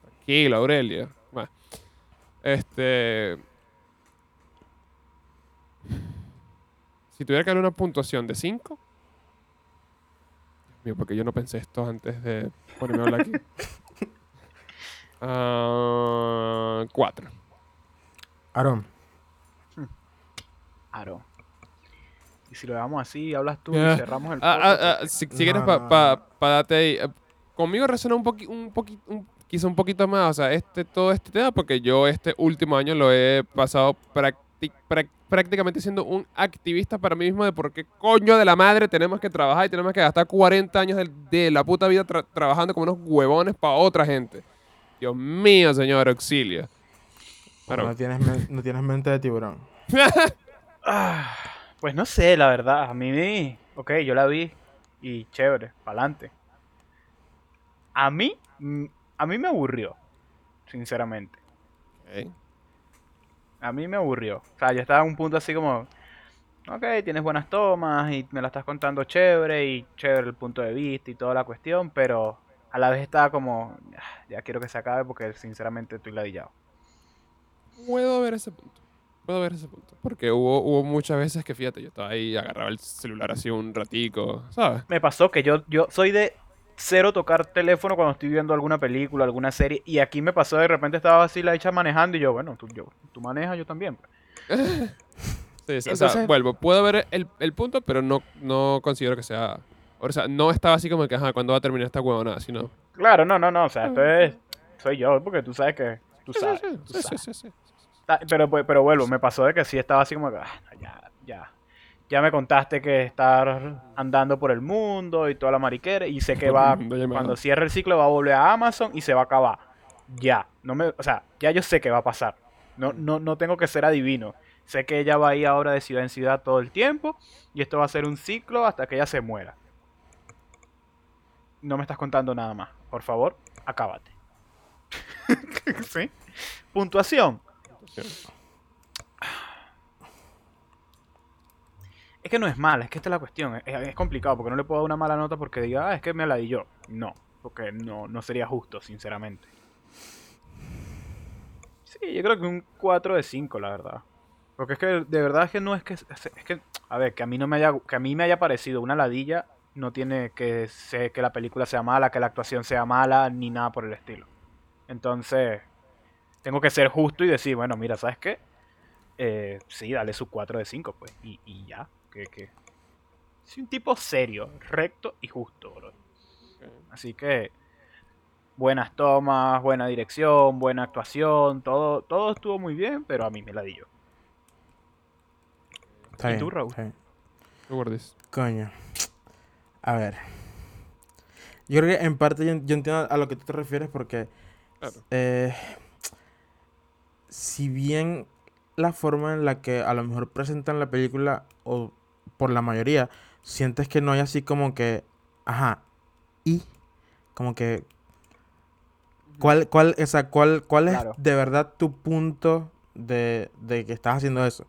tranquilo, Aurelio. Bueno, este... Si tuviera que dar una puntuación de 5... Mío, porque yo no pensé esto antes de ponerme a hablar aquí. (laughs) Ah, cuatro. Aaron, Aaron. Y si lo dejamos así, hablas tú y cerramos el Ah, podcast. ah, ah, si, si No, quieres, no, para pa, pa darte ahí. eh, Conmigo resonó un poquito, un poqui, un- quizá un poquito más, o sea, este, todo este tema, porque yo este último año lo he pasado prácticamente siendo un activista para mí mismo de por qué coño de la madre tenemos que trabajar y tenemos que gastar 40 años de, de la puta vida tra- trabajando como unos huevones para otra gente. Dios mío, señor, auxilio. No, tienes no tienes mente de tiburón. (laughs) Ah, pues no sé, la verdad. A mí, ok, yo la vi y chévere, pa'lante. A mí, mm, a mí me aburrió, sinceramente. ok. A mí me aburrió. O sea, yo estaba en un punto así como, ok, tienes buenas tomas y me la estás contando chévere y chévere el punto de vista y toda la cuestión, pero a la vez estaba como, "Ah, ya quiero que se acabe porque sinceramente estoy ladillado. Puedo ver ese punto. Puedo ver ese punto. Porque hubo, hubo muchas veces que, fíjate, yo estaba ahí, agarraba el celular así un ratico, ¿sabes? Me pasó que yo, yo soy de cero tocar teléfono cuando estoy viendo alguna película, alguna serie, y aquí me pasó de repente estaba así la hecha manejando y yo, bueno, tú, yo, tú manejas, yo también. (laughs) Sí, sí, o sea, vuelvo, puedo ver el, el punto, pero no, no considero que sea... O sea, no estaba así como que, ajá, ¿cuándo va a terminar esta huevonada? Sino... Claro, no, no, no, o sea, esto es, soy yo, porque tú sabes que, tú Sí, sí, sabes, sí, tú sí, sabes. sí, sí, sí. Ta- Pero, pues, pero vuelvo, me pasó de que sí estaba así como que, ah, ya, ya. Ya me contaste que estar andando por el mundo y toda la mariquera y sé que va, cuando cierre el ciclo va a volver a Amazon y se va a acabar. Ya, no me, o sea, ya yo sé que va a pasar. No, no, no tengo que ser adivino. Sé que ella va a ir ahora de ciudad en ciudad todo el tiempo y esto va a ser un ciclo hasta que ella se muera. No me estás contando nada más. Por favor, acábate. (laughs) ¿Sí? Puntuación. Es que no es mala, es que esta es la cuestión. Es, es complicado porque no le puedo dar una mala nota porque diga, ah, es que me la di yo. No, porque no, no sería justo, sinceramente. Sí, yo creo que un 4 de 5, la verdad. Porque es que de verdad es que no es que. Es que, a ver, que a mí no me haya, que a mí me haya parecido una ladilla no tiene que ser que la película sea mala, que la actuación sea mala, ni nada por el estilo. Entonces, tengo que ser justo y decir, bueno, mira, ¿sabes qué? Eh, sí, dale su 4 de 5, pues. Y, y ya. Que, que... Es un tipo serio, recto y justo, bro. Así que buenas tomas, buena dirección, buena actuación, todo, todo estuvo muy bien, pero a mí me la di yo. Está ¿Y bien, tú, Raúl? está bien. ¿Qué guardes? Coño. A ver. Yo creo que en parte yo, yo entiendo a lo que tú te refieres porque Claro. eh, si bien la forma en la que a lo mejor presentan la película o por la mayoría sientes que no hay así como que ajá y como que cuál cuál esa cuál cuál es Claro. de verdad tu punto de, de que estás haciendo eso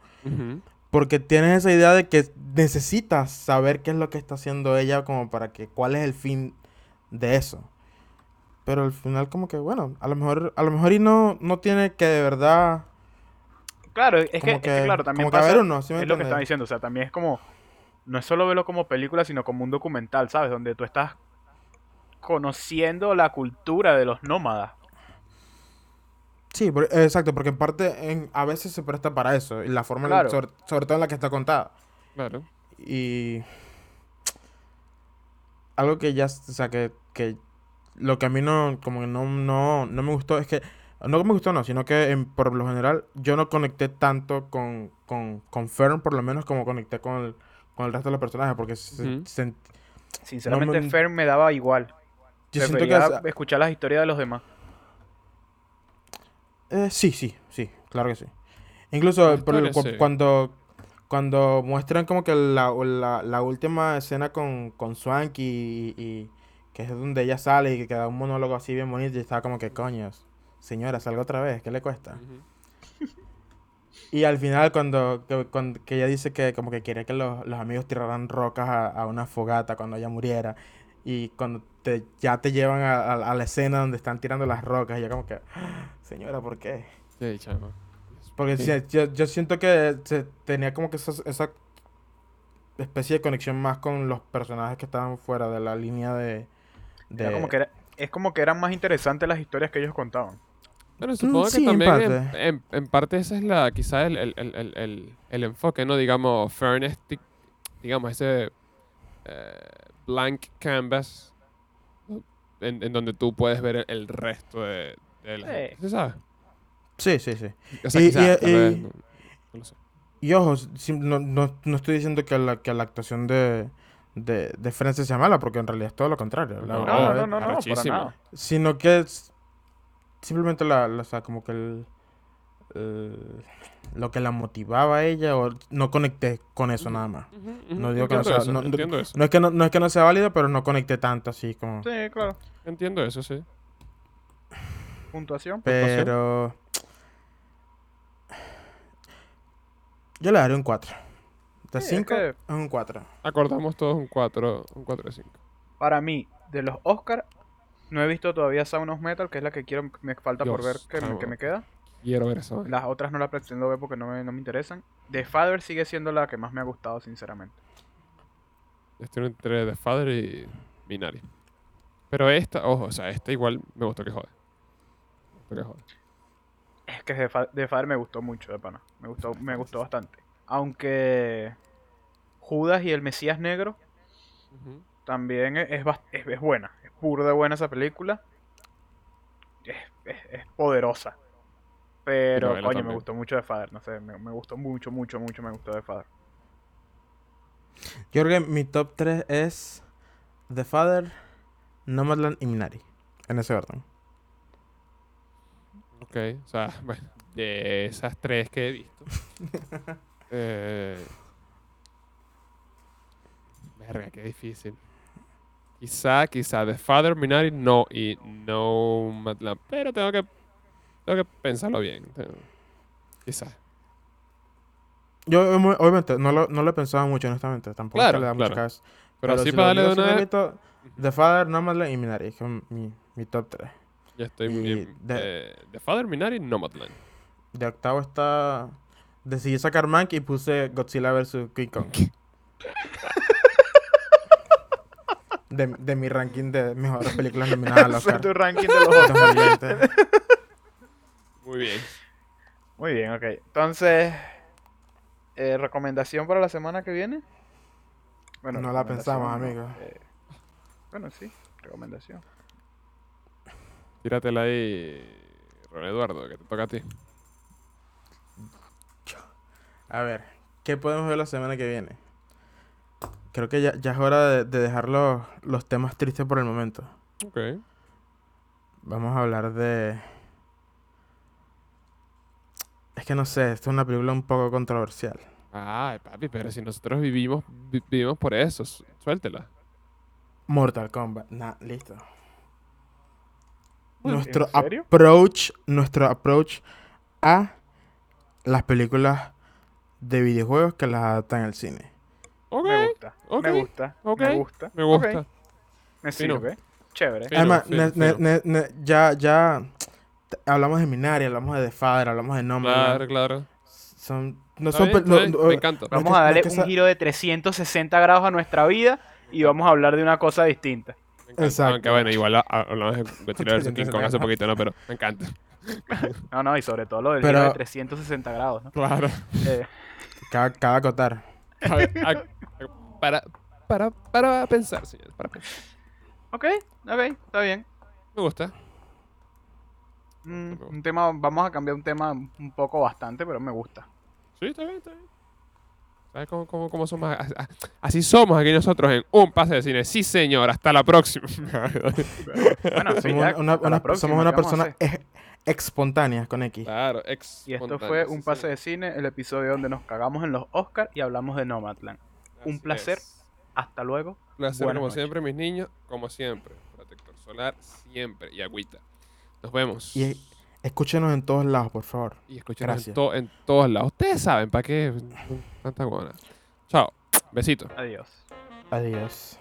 porque tienes esa idea de que necesitas saber qué es lo que está haciendo ella como para que cuál es el fin de eso. Pero al final como que bueno, a lo mejor a lo mejor y no no tiene que de verdad Claro, es que, es claro, también como que pasa, haber uno, ¿sí me es lo que estaba diciendo, o sea, también es como, no es solo verlo como película, sino como un documental, ¿sabes? Donde tú estás conociendo la cultura de los nómadas. Sí, por- exacto, porque en parte en, a veces se presta para eso, y la forma en- sobre, sobre todo en la que está contada. Claro. Y algo que ya, o sea, que, que lo que a mí no, como que no, no, no me gustó es que, no que me gustó, no, sino que en- por lo general yo no conecté tanto con, con, con Fern, por lo menos como conecté con el, con el resto de los personajes, porque se- Ujú. se- Sinceramente, me- Fern me daba igual. yo siento que... Es- escuchar las historias de los demás. eh, sí, sí, sí, claro que sí. Incluso por cu- sí. cuando, cuando muestran como que la, la, la última escena con, con Swanky y, y que es donde ella sale y que queda un monólogo así bien bonito y estaba como que coños, señora, salga otra vez, ¿qué le cuesta? Y al final cuando, que, cuando- que ella dice que como que quería que los, los amigos tiraran rocas a, a una fogata cuando ella muriera y cuando te, ya te llevan a, a- a la escena donde están tirando las rocas y yo como que, "Ah, señora, ¿por qué? Sí, chamo. Porque Sí. yo, yo siento que se tenía como que esa, esa especie de conexión más con los personajes que estaban fuera de la línea de... Era de- como que era- es como que eran más interesantes las historias que ellos contaban. Bueno, supongo que sí, en también en, parte. en- en parte esa es la, quizá el, el, el, el, el- el enfoque, ¿no? Digamos, Fairness, di- digamos, ese eh, blank canvas ¿no? en, en donde tú puedes ver el, el resto de, de la Sí. gente. ¿Sí sabes? Sí, sí, sí. O sea, Y- quizá, y- y- vez, no, no lo sé. Y ojo, no, no estoy diciendo que la, que la actuación de, de, de Frances sea mala, porque en realidad es todo lo contrario. la No, verdad, No, es- no, no, no, para nada. Sino que es simplemente la, la- o sea, como que el, el- lo que la motivaba a ella, o no conecté con eso nada más. No digo que no sea- eso, no- no- entiendo eso. No es que no, no es que no sea válido, pero no conecté tanto así como... Sí, claro. Entiendo eso, sí. Puntuación. Pero... Yo le daré un 4. De Sí, es 5 que- es un 4. Acordamos todos un 4, un 4 de 5. Para mí, de los Oscar, no he visto todavía Sound of Metal, que es la que quiero, me falta por ver que, me- chamo. que me queda. Quiero ver eso. Las otras no las pretendo ver porque no me, no me interesan. The Father sigue siendo la que más me ha gustado, sinceramente. Estoy entre The Father y Minari. Pero esta, ojo, o sea, esta igual me gustó que jode. Me gustó que jode. Es que The, Fa- The Father me gustó mucho, de pana. Me gustó, me gustó bastante. Aunque Judas y el Mesías Negro también es, es, buena. Es pura de buena esa película. Es, es- es poderosa. Pero, coño, me gustó mucho The Father. No sé, me, me gustó mucho, mucho, mucho, me gustó The Father. Yo creo que mi top 3 es The Father, Nomadland y Minari. En ese orden. Ok, o sea, (laughs) bueno, de esas tres que he visto. (laughs) eh, verga, qué difícil. Quizá, quizá The Father, Minari, no y No Madland. Pero tengo que, tengo que pensarlo bien. Quizás. Yo, obvi- obviamente, no lo, no lo he pensado mucho, honestamente. Tampoco es Claro, que le da claro. cabeza. Pero, así si para darle una vez, The Father, Nomadland y Minari. Es como mi, mi top 3. ya estoy y bien. de- eh, The Father, Minari, Nomadland. De octavo está... Decidí sacar Mank y puse Godzilla vs. King Kong. de, de mi ranking de mejores películas (laughs) nominadas al Ese Oscar. es tu ranking de los Oscars. 2020. Muy bien. Muy bien, ok. Entonces, eh, ¿recomendación para la semana que viene? Bueno, No la pensamos, amigo. eh, bueno, sí, recomendación. Tíratela ahí, Ron Eduardo, que te toca a ti. A ver, ¿qué podemos ver la semana que viene? Creo que ya, ya es hora de, de dejar los, los temas tristes por el momento. Ok. Vamos a hablar de... Es que no sé, esta es una película un poco controversial. Ay, papi, pero si nosotros vivimos, vi- vivimos por eso, su- suéltela. Mortal Kombat. Nah, listo. ¿En Nuestro serio? approach, nuestro approach a las películas de videojuegos que las adaptan al cine. Ok, Me gusta, ok, me gusta, ok, me gusta. me gusta. Me Fino. sirve. Chévere. Fino, Además, fino, ne- ne- fino. ne- ne- ya, ya hablamos de Minari, hablamos de The Father, hablamos de Nomadland. Claro, claro. Son, no son bien, no- bien, no- me encanta. no es Vamos a darle un giro de 360 grados a nuestra vida y vamos a hablar de una cosa distinta. Encanta. Exacto. Aunque bueno, igual a- a- hablamos de Godzilla vs. King Kong hace poquito, ¿no? Pero me encanta. (laughs) No, no, y sobre todo lo del Pero- giro de 360 grados, ¿no? Claro. Eh, Cada, cada acotar. Para, para, para pensar, señores. Para pensar. ok, ok, está bien. Me gusta. Mm, un tema, vamos a cambiar un tema un poco bastante, pero me gusta. Sí, está bien, está bien. ¿Sabes cómo, cómo, cómo somos? Así, somos aquí nosotros en un pase de cine. Sí, señor. Hasta la próxima. (laughs) Bueno, sí, Somos ya, una, hasta la una- próxima, somos una ¿qué vamos a persona ex- espontánea con X. claro, ex. Y esto fue un pase de cine, el episodio donde nos cagamos en los Oscars y hablamos de Nomadland. un placer. Hasta luego. Placer, Buenas como noches. siempre, mis niños. Como siempre. Protector solar, siempre. Y agüita. Nos vemos. Y escúchenos en todos lados, por favor. Y escúchenos en, to- en todos lados. Ustedes saben para qué tanta guana. Chao. Besitos. Adiós. Adiós.